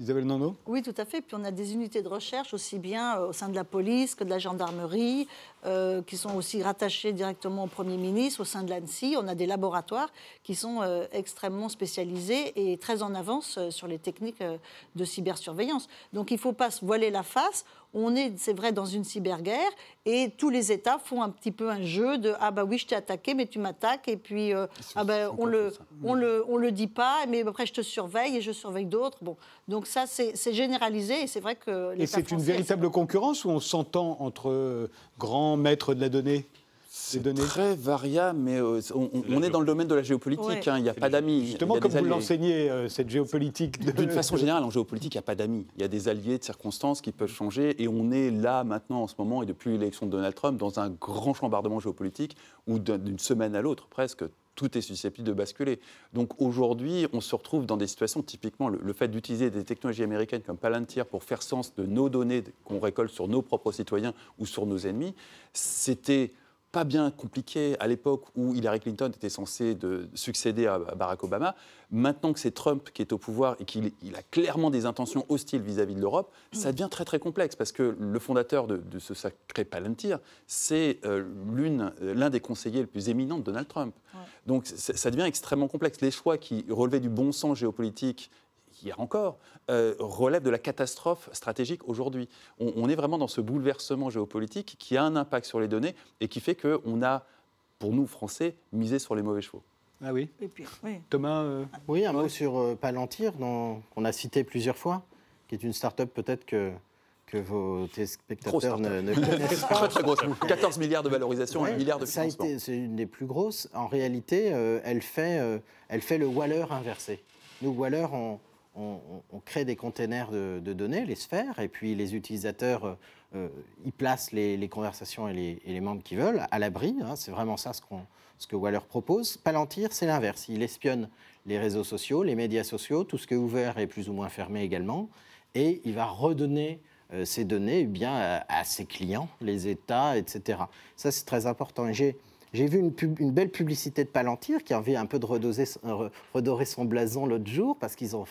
Isabelle Nano Oui, tout à fait. Puis on a des unités de recherche aussi bien euh, au sein de la police que de la gendarmerie, euh, qui sont aussi rattachées directement au Premier ministre, au sein de l'ANSI. On a des laboratoires qui sont euh, extrêmement spécialisés et très en avance sur les techniques de cybersurveillance. Donc il ne faut pas se voiler la face on est, c'est vrai, dans une cyberguerre et tous les États font un petit peu un jeu de ah bah oui je t'ai attaqué mais tu m'attaques et puis euh, ah bah, on le on le on le dit pas mais après je te surveille et je surveille d'autres. Bon. Donc ça c'est généralisé et c'est vrai que et c'est une véritable concurrence où on s'entend entre euh, grands maîtres de la donnée? C'est très variable, mais euh, on, est dans le domaine de la géopolitique. Hein. il n'y a pas d'amis. Justement, comme vous l'enseignez, euh, cette géopolitique. D'une façon générale, en géopolitique, il n'y a pas d'amis. Il y a des alliés de circonstances qui peuvent changer. Et on est là, maintenant, en ce moment, et depuis l'élection de Donald Trump, dans un grand chambardement géopolitique où, d'une semaine à l'autre, presque, tout est susceptible de basculer. Donc aujourd'hui, on se retrouve dans des situations, typiquement le, le fait d'utiliser des technologies américaines comme Palantir pour faire sens de nos données qu'on récolte sur nos propres citoyens ou sur nos ennemis, c'était pas bien compliqué à l'époque où Hillary Clinton était censée de succéder à Barack Obama. Maintenant que c'est Trump qui est au pouvoir et qu'il a clairement des intentions hostiles vis-à-vis de l'Europe, mm. ça devient très très complexe parce que le fondateur de, ce sacré Palantir, c'est euh, l'un des conseillers les plus éminents de Donald Trump. Donc ça devient extrêmement complexe. Les choix qui relevaient du bon sens géopolitique hier encore, euh, relève de la catastrophe stratégique aujourd'hui. On, est vraiment dans ce bouleversement géopolitique qui a un impact sur les données et qui fait qu'on a pour nous, Français, miser sur les mauvais chevaux. Ah oui. Thomas euh, Oui, un mot sur euh, Palantir, qu'on a cité plusieurs fois, qui est une start-up peut-être que, que vos téléspectateurs ne, ne, connaissent pas. <laughs> très, grosse. 14 milliards de valorisation, 1 milliard de financement. C'est une des plus grosses. En réalité, euh, elle, fait, elle fait le Waller inversé. Nous, Waller, on, on, crée des containers de, données, les sphères, et puis les utilisateurs y placent les, conversations et les, et membres qu'ils veulent à l'abri. Hein, c'est vraiment ça ce que Waller propose. Palantir, c'est l'inverse. Il espionne les réseaux sociaux, les médias sociaux, tout ce qui est ouvert est plus ou moins fermé également, et il va redonner euh, ces données eh bien, à, ses clients, les États, etc. Ça, c'est très important. J'ai vu une, belle publicité de Palantir qui a envie un peu de euh, redorer son blason l'autre jour parce qu'ils ont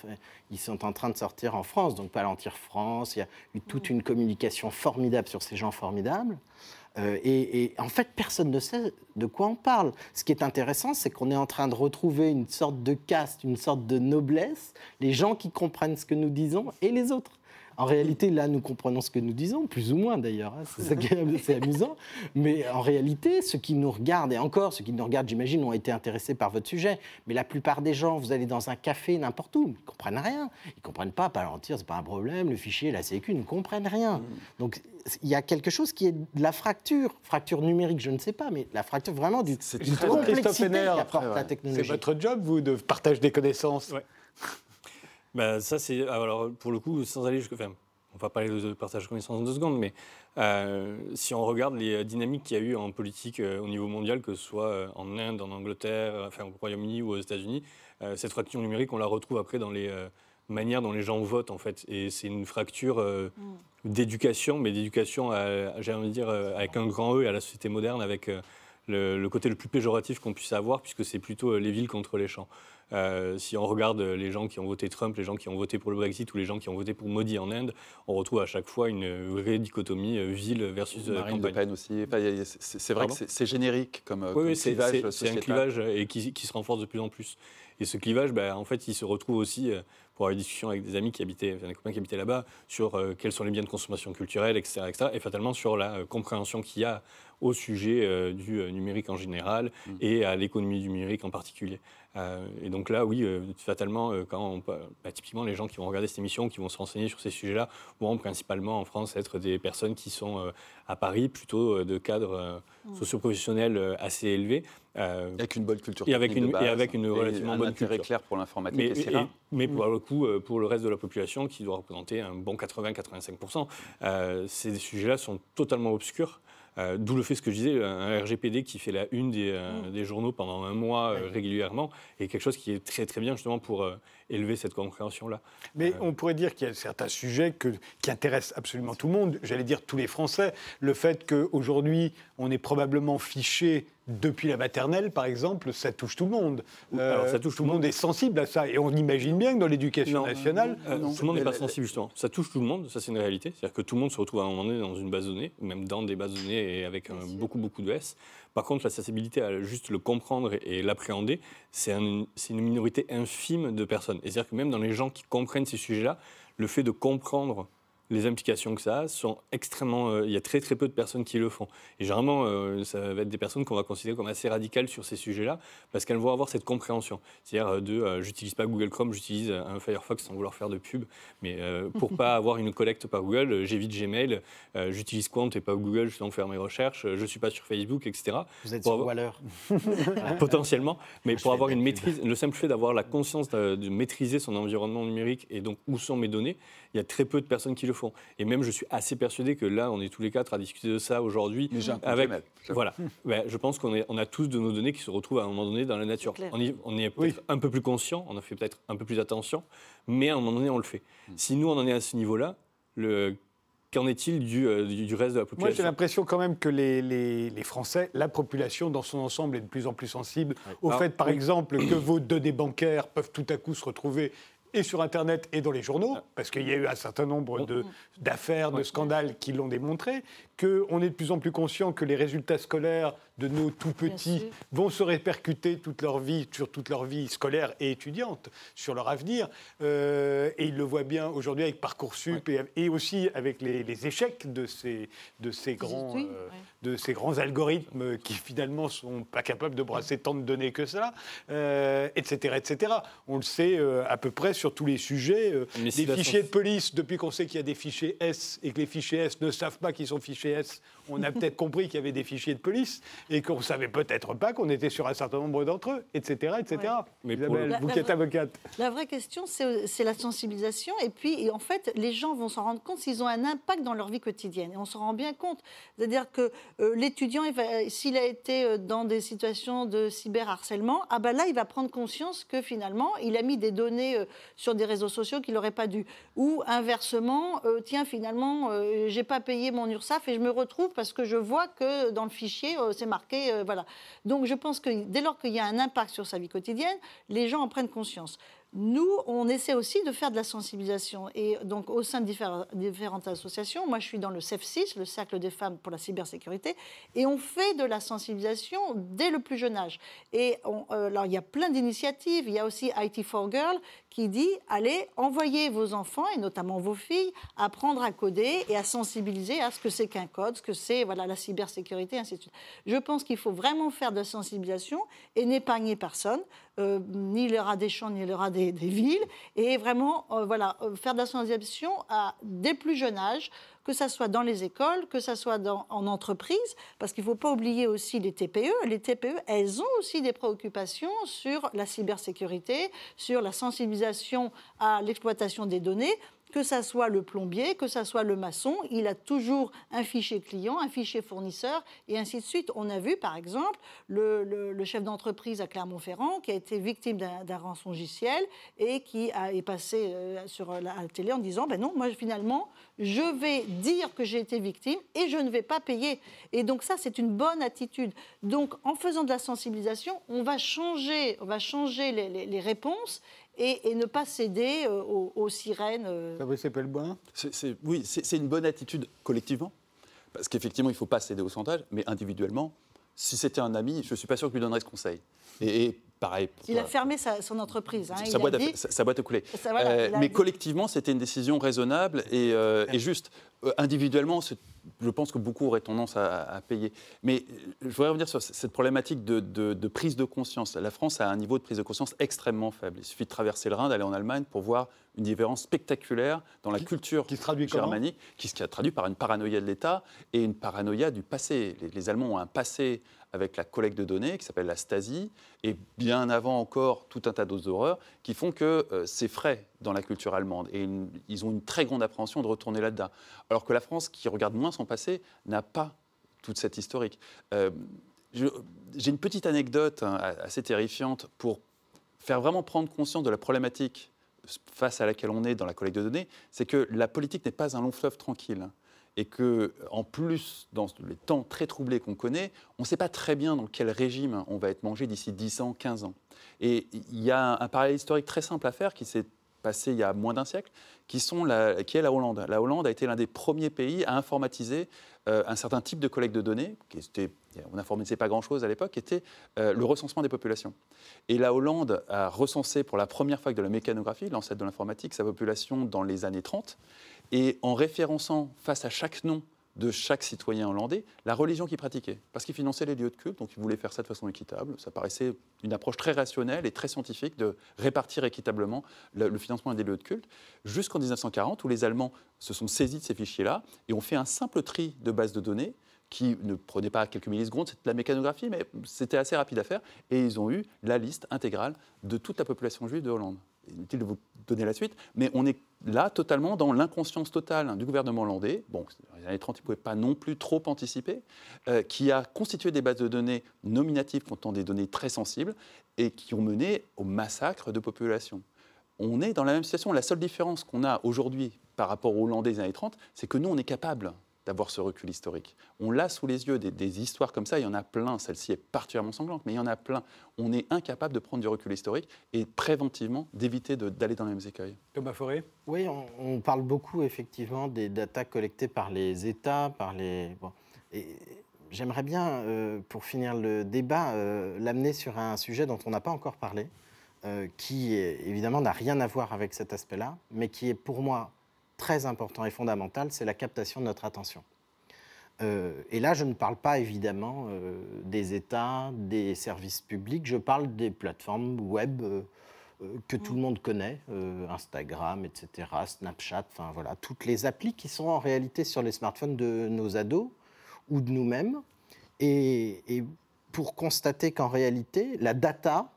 ils sont en train de sortir en France. Donc Palantir France, il y a eu toute une communication formidable sur ces gens formidables. Euh, et, en fait, personne ne sait de quoi on parle. Ce qui est intéressant, c'est qu'on est en train de retrouver une sorte de caste, une sorte de noblesse, les gens qui comprennent ce que nous disons et les autres. En réalité, là, nous comprenons ce que nous disons, plus ou moins d'ailleurs, hein, c'est amusant. Mais en réalité, ceux qui nous regardent, et encore, ceux qui nous regardent, j'imagine, ont été intéressés par votre sujet. Mais la plupart des gens, vous allez dans un café, n'importe où, ils ne comprennent rien. Ils ne comprennent pas, Palantir, ce n'est pas un problème, le fichier, la sécu, ils ne comprennent rien. Donc, il y a quelque chose qui est de la fracture, fracture numérique, je ne sais pas, mais la fracture vraiment du, du complexité qu'apporte la technologie. C'est votre job, vous, de partage des connaissances. Ouais. Bah, ça, c'est. Ah, alors, pour le coup, sans aller jusqu'à. Enfin, on va parler de partage de connaissances en deux secondes, mais euh, si on regarde les dynamiques qu'il y a eu en politique euh, au niveau mondial, que ce soit euh, en Inde, en Angleterre, enfin, au Royaume-Uni ou aux États-Unis, cette fracture numérique, on la retrouve après dans les manières dont les gens votent, en fait. Et c'est une fracture mm. d'éducation, mais d'éducation, j'ai envie de dire, avec un grand E à la société moderne, avec le, côté le plus péjoratif qu'on puisse avoir, puisque c'est plutôt les villes contre les champs. Euh, si on regarde les gens qui ont voté Trump, les gens qui ont voté pour le Brexit ou les gens qui ont voté pour Modi en Inde, on retrouve à chaque fois une vraie dichotomie euh, ville versus euh, Marine campagne. Le Pen aussi. C'est vrai que c'est générique comme, oui, c'est un clivage et qui, qui, se renforce de plus en plus. Et ce clivage, bah, en fait, il se retrouve aussi pour avoir des discussions avec des amis qui habitaient, des copains qui habitaient là-bas, sur quels sont les biens de consommation culturelle, etc., etc. et fatalement sur la compréhension qu'il y a au sujet du numérique en général mm. et à l'économie du numérique en particulier. Euh, et donc là, oui, euh, fatalement, euh, quand on, bah, typiquement les gens qui vont regarder cette émission, qui vont se renseigner sur ces sujets-là, vont principalement en France être des personnes qui sont à Paris, plutôt de cadres mmh. socio-professionnels assez élevés. avec une bonne culture et avec une, et avec une relativement bonne culture. clair pour l'informatique. Mais, mais pour le coup, pour le reste de la population, qui doit représenter un bon 80-85%, ces sujets-là sont totalement obscurs. Euh, d'où le fait, ce que je disais, un RGPD qui fait la une des, euh, mm. journaux pendant un mois euh, régulièrement est quelque chose qui est très très bien justement pour élever cette compréhension-là. Mais on pourrait dire qu'il y a certains sujets qui intéressent absolument tout le monde, j'allais dire tous les Français. Le fait qu'aujourd'hui, on est probablement fiché depuis la maternelle, par exemple, ça touche tout le monde. Alors, ça touche tout, le monde. est sensible à ça. Et on imagine bien que dans l'éducation nationale. tout le monde n'est pas sensible, justement. Ça touche tout le monde, ça c'est une réalité. C'est-à-dire que tout le monde se retrouve à un moment donné dans une base de données, même dans des bases de données et avec beaucoup, beaucoup de S. Par contre, la sensibilité à juste le comprendre et, l'appréhender, c'est une minorité infime de personnes. C'est-à-dire que même dans les gens qui comprennent ces sujets-là, le fait de comprendre les implications que ça a sont extrêmement. Euh, il y a très très peu de personnes qui le font. Et généralement, euh, ça va être des personnes qu'on va considérer comme assez radicales sur ces sujets-là, parce qu'elles vont avoir cette compréhension. C'est-à-dire euh, de j'utilise pas Google Chrome, j'utilise un Firefox sans vouloir faire de pub, mais pour <laughs> pas avoir une collecte par Google, j'évite Gmail, j'utilise Quant et pas Google justement pour faire mes recherches, je suis pas sur Facebook, etc. Vous êtes sur Waller <laughs> Potentiellement, mais pour avoir une maîtrise, le simple fait d'avoir la conscience de, de maîtriser son environnement numérique et donc où sont mes données, il y a très peu de personnes qui le font. Et même, je suis assez persuadé que là, on est tous les quatre à discuter de ça aujourd'hui. Avec, voilà. je pense qu'on on a tous de nos données qui se retrouvent à un moment donné dans la nature. On, on est peut-être un peu plus conscient, on a fait peut-être un peu plus attention, mais à un moment donné, on le fait. Hmm. Si nous, on en est à ce niveau-là, le Qu'en est-il du, euh, du, reste de la population Moi, j'ai l'impression quand même que les, les, les, Français, la population dans son ensemble est de plus en plus sensible au fait, par exemple, que vos données bancaires peuvent tout à coup se retrouver et sur Internet et dans les journaux, parce qu'il y a eu un certain nombre d'affaires, de, scandales qui l'ont démontré, qu'on est de plus en plus conscient que les résultats scolaires de nos tout petits vont se répercuter toute leur vie, sur toute leur vie scolaire et étudiante, sur leur avenir. Euh, et ils le voient bien aujourd'hui avec Parcoursup et, aussi avec les, échecs de ces, de ces, grands, euh, de ces grands algorithmes qui finalement sont pas capables de brasser tant de données que ça, etc., etc. On le sait à peu près sur tous les sujets. les fichiers de police, depuis qu'on sait qu'il y a des fichiers S et que les fichiers S ne savent pas qu'ils sont fichiers On a peut-être compris qu'il y avait des fichiers de police et qu'on ne savait peut-être pas qu'on était sur un certain nombre d'entre eux, etc. etc. Mais Isabelle, vous qui êtes avocate. La vraie question, c'est la sensibilisation. Et puis, en fait, les gens vont s'en rendre compte s'ils ont un impact dans leur vie quotidienne. Et on s'en rend bien compte. C'est-à-dire que euh, l'étudiant, s'il a été euh, dans des situations de cyberharcèlement, ah ben là, il va prendre conscience que finalement, il a mis des données euh, sur des réseaux sociaux qu'il n'aurait pas dû. Ou inversement, tiens, finalement, j'ai pas payé mon URSAF et je me retrouve parce que je vois que dans le fichier, euh, c'est marqué. Euh, voilà. Donc je pense que dès lors qu'il y a un impact sur sa vie quotidienne, les gens en prennent conscience. Nous, on essaie aussi de faire de la sensibilisation. Et donc, au sein de différentes associations, moi, je suis dans le CEF6, le Cercle des femmes pour la cybersécurité, et on fait de la sensibilisation dès le plus jeune âge. Et euh, alors, il y a plein d'initiatives. Il y a aussi IT4 Girl qui dit allez, envoyez vos enfants, et notamment vos filles, apprendre à coder et à sensibiliser à ce que c'est qu'un code, ce que c'est voilà, la cybersécurité, ainsi de suite. Je pense qu'il faut vraiment faire de la sensibilisation et n'épargner personne. Euh, ni le rat des champs, ni le rat des, villes, et vraiment euh, voilà, euh, faire de la sensibilisation à, dès plus jeune âge, que ce soit dans les écoles, que ce soit dans, en entreprise, parce qu'il ne faut pas oublier aussi les TPE. Les TPE, elles ont aussi des préoccupations sur la cybersécurité, sur la sensibilisation à l'exploitation des données que ça soit le plombier, que ça soit le maçon, il a toujours un fichier client, un fichier fournisseur, et ainsi de suite. On a vu, par exemple, le, chef d'entreprise à Clermont-Ferrand qui a été victime d'un rançongiciel et qui a, est passé euh, sur la, télé en disant, ben non, moi finalement, je vais dire que j'ai été victime et je ne vais pas payer. Et donc ça, c'est une bonne attitude. Donc en faisant de la sensibilisation, on va changer, on va changer les réponses et, ne pas céder euh, aux, sirènes. Euh. Ça vous s'appelle bien Oui, c'est une bonne attitude collectivement, parce qu'effectivement, il ne faut pas céder au sondage, mais individuellement, si c'était un ami, je ne suis pas sûr que lui donnerait ce conseil. Et, pareil. Il a fermé son entreprise. Hein, sa, boîte a, sa, boîte coulé. Euh, mais collectivement, c'était une décision raisonnable et, et juste. individuellement, je pense que beaucoup auraient tendance à, payer. Mais je voudrais revenir sur cette problématique de, prise de conscience. La France a un niveau de prise de conscience extrêmement faible. Il suffit de traverser le Rhin, d'aller en Allemagne pour voir une différence spectaculaire dans la culture qui se traduit germanique, qui se traduit par une paranoïa de l'État et une paranoïa du passé. Les, Allemands ont un passé avec la collecte de données qui s'appelle la Stasi, et bien avant encore tout un tas d'autres horreurs qui font que euh, c'est frais dans la culture allemande. Et ils ont une très grande appréhension de retourner là-dedans. Alors que la France, qui regarde moins son passé, n'a pas toute cette historique. Euh, j'ai une petite anecdote hein, assez terrifiante pour faire vraiment prendre conscience de la problématique face à laquelle on est dans la collecte de données, c'est que la politique n'est pas un long fleuve tranquille et que, en plus, dans les temps très troublés qu'on connaît, on ne sait pas très bien dans quel régime on va être mangé d'ici 10 ans, 15 ans. Et il y a un parallèle historique très simple à faire qui s'est passé il y a moins d'un siècle, qui, la, est la Hollande. La Hollande a été l'un des premiers pays à informatiser euh, un certain type de collecte de données, qui était, on n'informatisait pas grand-chose à l'époque, qui était euh, le recensement des populations. Et la Hollande a recensé pour la première fois de la mécanographie, l'ancêtre de l'informatique, sa population dans les années 30. Et en référençant face à chaque nom de chaque citoyen hollandais la religion qu'il pratiquait. Parce qu'il finançait les lieux de culte, donc il voulait faire ça de façon équitable. Ça paraissait une approche très rationnelle et très scientifique de répartir équitablement le, financement des lieux de culte, jusqu'en 1940, où les Allemands se sont saisis de ces fichiers-là et ont fait un simple tri de bases de données qui ne prenait pas quelques millisecondes, c'était de la mécanographie, mais c'était assez rapide à faire, et ils ont eu la liste intégrale de toute la population juive de Hollande inutile de vous donner la suite, mais on est là totalement dans l'inconscience totale du gouvernement hollandais, bon, dans les années 30, il ne pouvait pas non plus trop anticiper, euh, qui a constitué des bases de données nominatives contenant des données très sensibles et qui ont mené au massacre de populations. On est dans la même situation. La seule différence qu'on a aujourd'hui par rapport aux Hollandais des années 30, c'est que nous, on est capable d'avoir ce recul historique. On l'a sous les yeux, des, histoires comme ça, il y en a plein, celle-ci est particulièrement sanglante, mais il y en a plein. On est incapable de prendre du recul historique et préventivement d'éviter d'aller dans les mêmes écueils. Thomas Forêt? Oui, on, parle beaucoup effectivement des datas collectées par les États, par les... J'aimerais bien, euh, pour finir le débat, euh, l'amener sur un sujet dont on n'a pas encore parlé, euh, qui évidemment n'a rien à voir avec cet aspect-là, mais qui est pour moi très important et fondamental, c'est la captation de notre attention. Euh, et là, je ne parle pas évidemment euh, des États, des services publics, je parle des plateformes web euh, que tout le monde connaît, Instagram, etc., Snapchat, enfin voilà, toutes les applis qui sont en réalité sur les smartphones de nos ados ou de nous-mêmes. Et, et pour constater qu'en réalité, la data,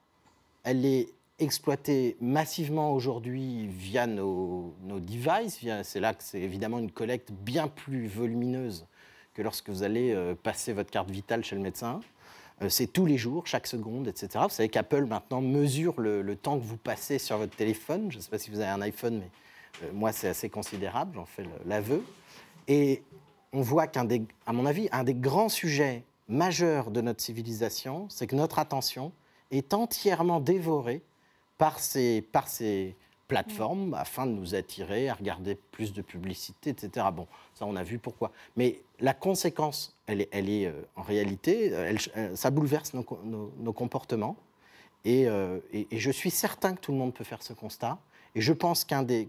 elle est exploité massivement aujourd'hui via nos, devices. C'est là que c'est évidemment une collecte bien plus volumineuse que lorsque vous allez euh, passer votre carte vitale chez le médecin. Euh, c'est tous les jours, chaque seconde, etc. Vous savez qu'Apple maintenant mesure le, temps que vous passez sur votre téléphone. Je ne sais pas si vous avez un iPhone, mais euh, moi c'est assez considérable, j'en fais l'aveu. Et on voit qu'un des, à mon avis, un des grands sujets majeurs de notre civilisation, c'est que notre attention est entièrement dévorée par ces, par ces plateformes afin de nous attirer à regarder plus de publicité, etc. Bon, ça on a vu pourquoi. Mais la conséquence, elle est, elle est euh, en réalité, elle, ça bouleverse nos, nos, comportements. Euh, et, et, je suis certain que tout le monde peut faire ce constat. Et je pense qu'un des...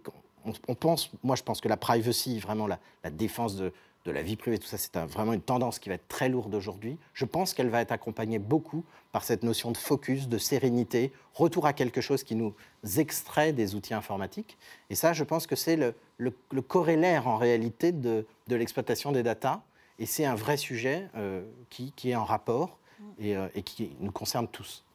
On, pense, moi je pense que la privacy, vraiment la, la défense de, de la vie privée, tout ça, c'est vraiment une tendance qui va être très lourde aujourd'hui. Je pense qu'elle va être accompagnée beaucoup par cette notion de focus, de sérénité, retour à quelque chose qui nous extrait des outils informatiques. Et ça, je pense que c'est le, le, corrélaire en réalité de, de l'exploitation des datas. Et c'est un vrai sujet euh, qui, qui, est en rapport et, euh, et qui nous concerne tous.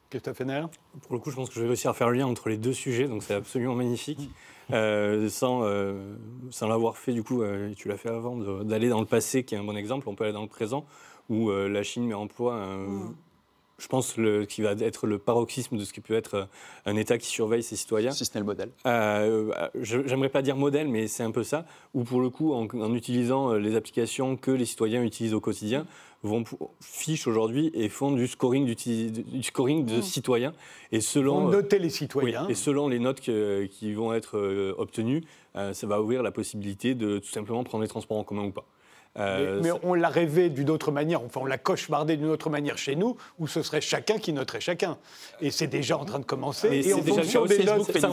Pour le coup, je pense que je vais réussir à faire le lien entre les deux sujets, donc c'est absolument magnifique. Euh, sans, euh, sans l'avoir fait, du coup, euh, tu l'as fait avant, d'aller dans le passé, qui est un bon exemple. On peut aller dans le présent, où la Chine met en emploi je pense, le, qui va être le paroxysme de ce qui peut être euh, un État qui surveille ses citoyens. Si ce n'est le modèle. Euh, J'aimerais pas dire modèle, mais c'est un peu ça. Ou pour le coup, en, utilisant euh, les applications que les citoyens utilisent au quotidien, vont fichent aujourd'hui et font du scoring, du scoring de mmh. citoyens. Et selon, noter les citoyens. et selon les notes qui vont être euh, obtenues, ça va ouvrir la possibilité de tout simplement prendre les transports en commun ou pas. Euh, mais, on l'a rêvé d'une autre manière, enfin on l'a cauchemardé d'une autre manière chez nous, où ce serait chacun qui noterait chacun. Et c'est déjà en train de commencer. Et, en fonction des notes, et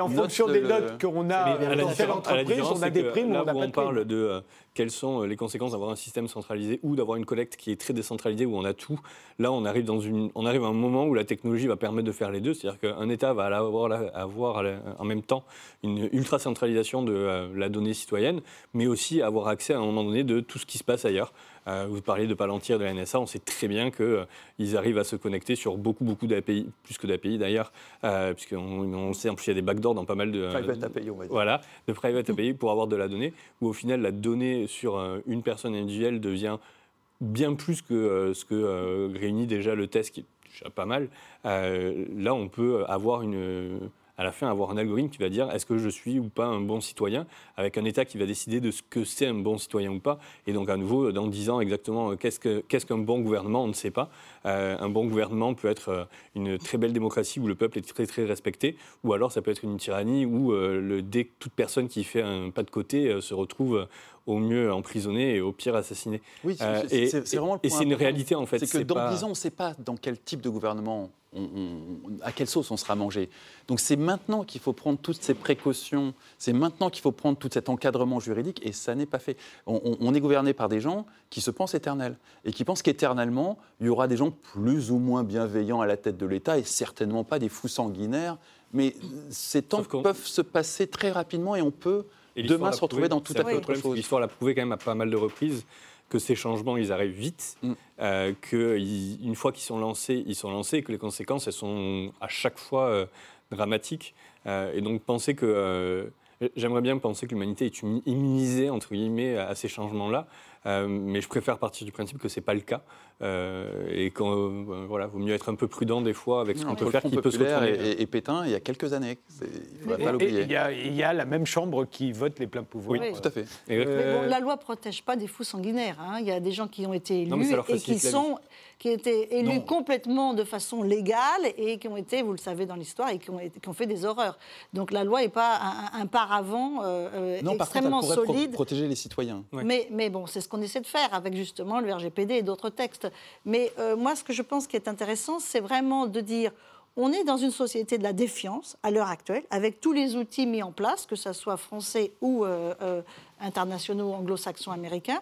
en fonction des notes qu'on a dans telle entreprise, on a des primes, là on on parle de euh, quelles sont les conséquences d'avoir un système centralisé ou d'avoir une collecte qui est très décentralisée où on a tout. Là, on arrive, dans une, on arrive à un moment où la technologie va permettre de faire les deux. C'est-à-dire qu'un État va avoir, avoir, en même temps une ultra-centralisation de euh, la donnée citoyenne, mais aussi avoir accès à un moment donné de tout ce qui se passe ailleurs. Euh, vous parlez de Palantir, de la NSA, on sait très bien qu'ils euh, arrivent à se connecter sur beaucoup, beaucoup d'API, plus que d'API d'ailleurs, euh, puisqu'on on sait en plus qu'il y a des backdoors dans pas mal de... Private API, on va dire. Voilà, de private API pour avoir de la donnée, où au final la donnée sur une personne individuelle devient bien plus que ce que réunit déjà le test, qui est déjà pas mal. là, on peut avoir une à la fin avoir un algorithme qui va dire est-ce que je suis ou pas un bon citoyen, avec un État qui va décider de ce que c'est un bon citoyen ou pas. Et donc à nouveau, dans 10 ans exactement, euh, qu'est-ce qu'un bon gouvernement On ne sait pas. Euh, un bon gouvernement peut être euh, une très belle démocratie où le peuple est très très respecté, ou alors ça peut être une tyrannie où le, dès toute personne qui fait un pas de côté se retrouve au mieux emprisonné et au pire assassiné. Oui, c'est vraiment le point Et c'est une réalité en fait. C'est que dans 10 ans, on ne sait pas dans quel type de gouvernement à quelle sauce on sera mangé. Donc c'est maintenant qu'il faut prendre toutes ces précautions, c'est maintenant qu'il faut prendre tout cet encadrement juridique, et ça n'est pas fait. On, est gouverné par des gens qui se pensent éternels, et qui pensent qu'éternellement, il y aura des gens plus ou moins bienveillants à la tête de l'État, et certainement pas des fous sanguinaires, mais ces temps peuvent se passer très rapidement, et on peut demain se retrouver dans tout à fait autre chose. L'histoire l'a prouvé quand même à pas mal de reprises que ces changements, ils arrivent vite, mm. euh, qu'une fois qu'ils sont lancés, ils sont lancés, et que les conséquences, elles sont à chaque fois euh, dramatiques. Euh, et donc penser que... J'aimerais bien penser que l'humanité est immunisée, entre guillemets, à ces changements-là. Mais je préfère partir du principe que ce n'est pas le cas. et qu'il voilà, vaut mieux être un peu prudent des fois avec ce qu'on peut faire qui peut se retourner. Et, et, Pétain, il y a quelques années. Il ne faudrait pas l'oublier. Il y, a la même chambre qui vote les pleins pouvoirs. Oui, tout à fait. Mais bon, la loi ne protège pas des fous sanguinaires. Hein. Il y a des gens qui ont été élus et qui sont qui étaient élus complètement de façon légale et qui ont été, vous le savez dans l'histoire, et qui ont, qui ont, fait des horreurs. Donc la loi n'est pas un, paravent euh, non, extrêmement par contre, solide. protéger les citoyens. Mais, mais, bon, c'est ce qu'on essaie de faire avec justement le RGPD et d'autres textes. Mais euh, moi, ce que je pense qui est intéressant, c'est vraiment de dire on est dans une société de la défiance à l'heure actuelle, avec tous les outils mis en place, que ce soit français ou euh, internationaux, anglo-saxons, américains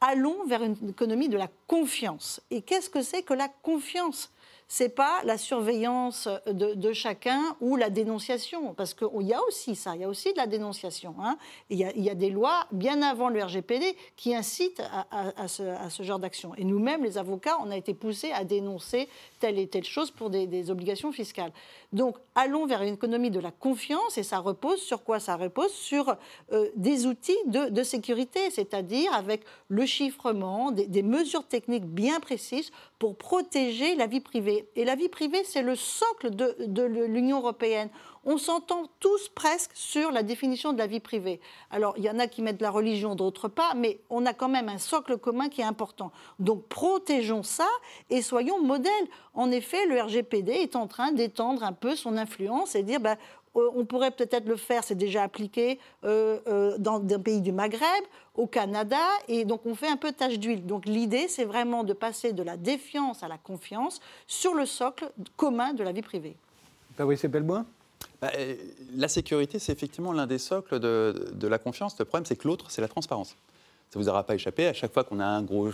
allons vers une économie de la confiance. Et qu'est-ce que c'est que la confiance? C'est pas la surveillance de, chacun ou la dénonciation, parce qu'il y a aussi ça, il y a aussi de la dénonciation. Hein. Il, y a, des lois, bien avant le RGPD, qui incitent à, ce, genre d'action. Et nous-mêmes, les avocats, on a été poussés à dénoncer telle et telle chose pour des, obligations fiscales. Donc, allons vers une économie de la confiance, et ça repose sur quoi? Ça repose sur euh, des outils de, sécurité, c'est-à-dire avec le chiffrement, des mesures techniques bien précises pour protéger la vie privée. Et la vie privée, c'est le socle de, l'Union européenne. On s'entend tous presque sur la définition de la vie privée. Alors, il y en a qui mettent la religion, d'autres pas, mais on a quand même un socle commun qui est important. Donc, protégeons ça et soyons modèles. En effet, le RGPD est en train d'étendre un peu son influence et dire, ben, on pourrait peut-être le faire, c'est déjà appliqué euh, euh, dans un pays du Maghreb, au Canada, et donc on fait un peu tâche d'huile. Donc l'idée, c'est vraiment de passer de la défiance à la confiance sur le socle commun de la vie privée. Fabrice Belboin bah, La sécurité, c'est effectivement l'un des socles de, la confiance. Le problème, c'est que l'autre, c'est la transparence. Ça ne vous aura pas échappé, à chaque fois qu'on a un gros,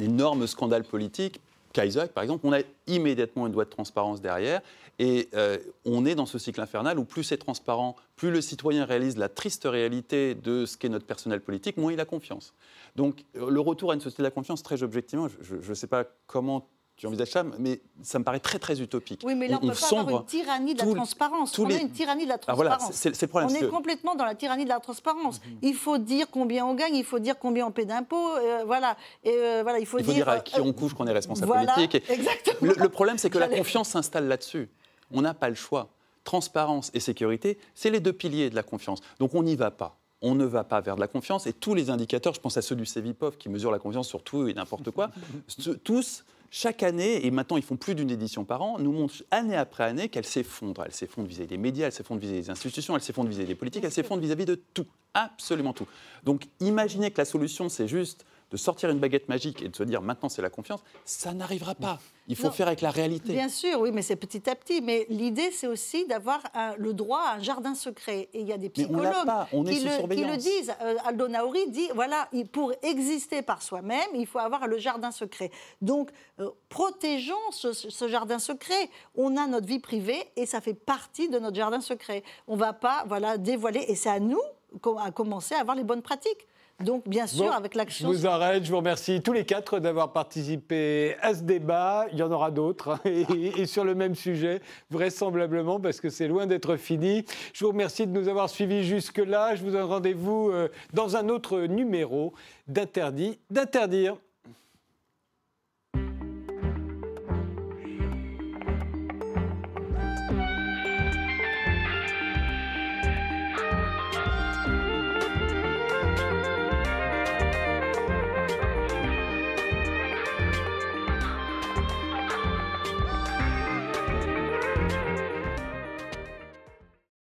énorme scandale politique, Kaiser, par exemple, on a immédiatement une loi de transparence derrière. Et euh, on est dans ce cycle infernal où plus c'est transparent, plus le citoyen réalise la triste réalité de ce qu'est notre personnel politique, moins il a confiance. Donc le retour à une société de la confiance, très objectivement, je ne sais pas comment tu envisages ça, mais ça me paraît très très utopique. Oui, mais là, on peut pas avoir une tyrannie de la transparence. on a une tyrannie de la transparence. Ah, voilà, c'est, le problème. On est complètement dans la tyrannie de la transparence. Mhm. Il faut dire combien on gagne, il faut dire combien on paie d'impôts, euh, voilà. Et, euh, voilà, il faut, il faut dire, à qui on couche qu'on est responsable politique. Exactement. Le, problème, c'est que la confiance s'installe là-dessus. On n'a pas le choix. Transparence et sécurité, c'est les deux piliers de la confiance. Donc on n'y va pas on ne va pas vers de la confiance. Et tous les indicateurs, je pense à ceux du CEVIPOF qui mesure la confiance sur tout et n'importe quoi, <laughs> tous chaque année, et maintenant ils font plus d'une édition par an, nous montrent année après année qu'elle s'effondre. Elle s'effondre vis-à-vis des médias, elle s'effondre vis-à-vis des institutions, elle s'effondre vis-à-vis des politiques, elle s'effondre vis-à-vis de tout, absolument tout. Donc imaginez que la solution c'est juste de sortir une baguette magique et de se dire maintenant c'est la confiance, ça n'arrivera pas. Il faut faire avec la réalité. Bien sûr, oui, mais c'est petit à petit. Mais l'idée, c'est aussi d'avoir le droit à un jardin secret. Et il y a des psychologues qui, le, disent. Euh, Aldo Nauri dit voilà, pour exister par soi-même, il faut avoir le jardin secret. Donc, euh, protégeons ce, jardin secret. On a notre vie privée et ça fait partie de notre jardin secret. On ne va pas voilà, dévoiler. Et c'est à nous à commencer à avoir les bonnes pratiques. Donc, bien sûr, avec l'action. Je vous arrête, je vous remercie tous les quatre d'avoir participé à ce débat. Il y en aura d'autres, hein, et, sur le même sujet, vraisemblablement, parce que c'est loin d'être fini. Je vous remercie de nous avoir suivis jusque-là. Je vous donne rendez-vous euh, dans un autre numéro d'Interdit d'interdire.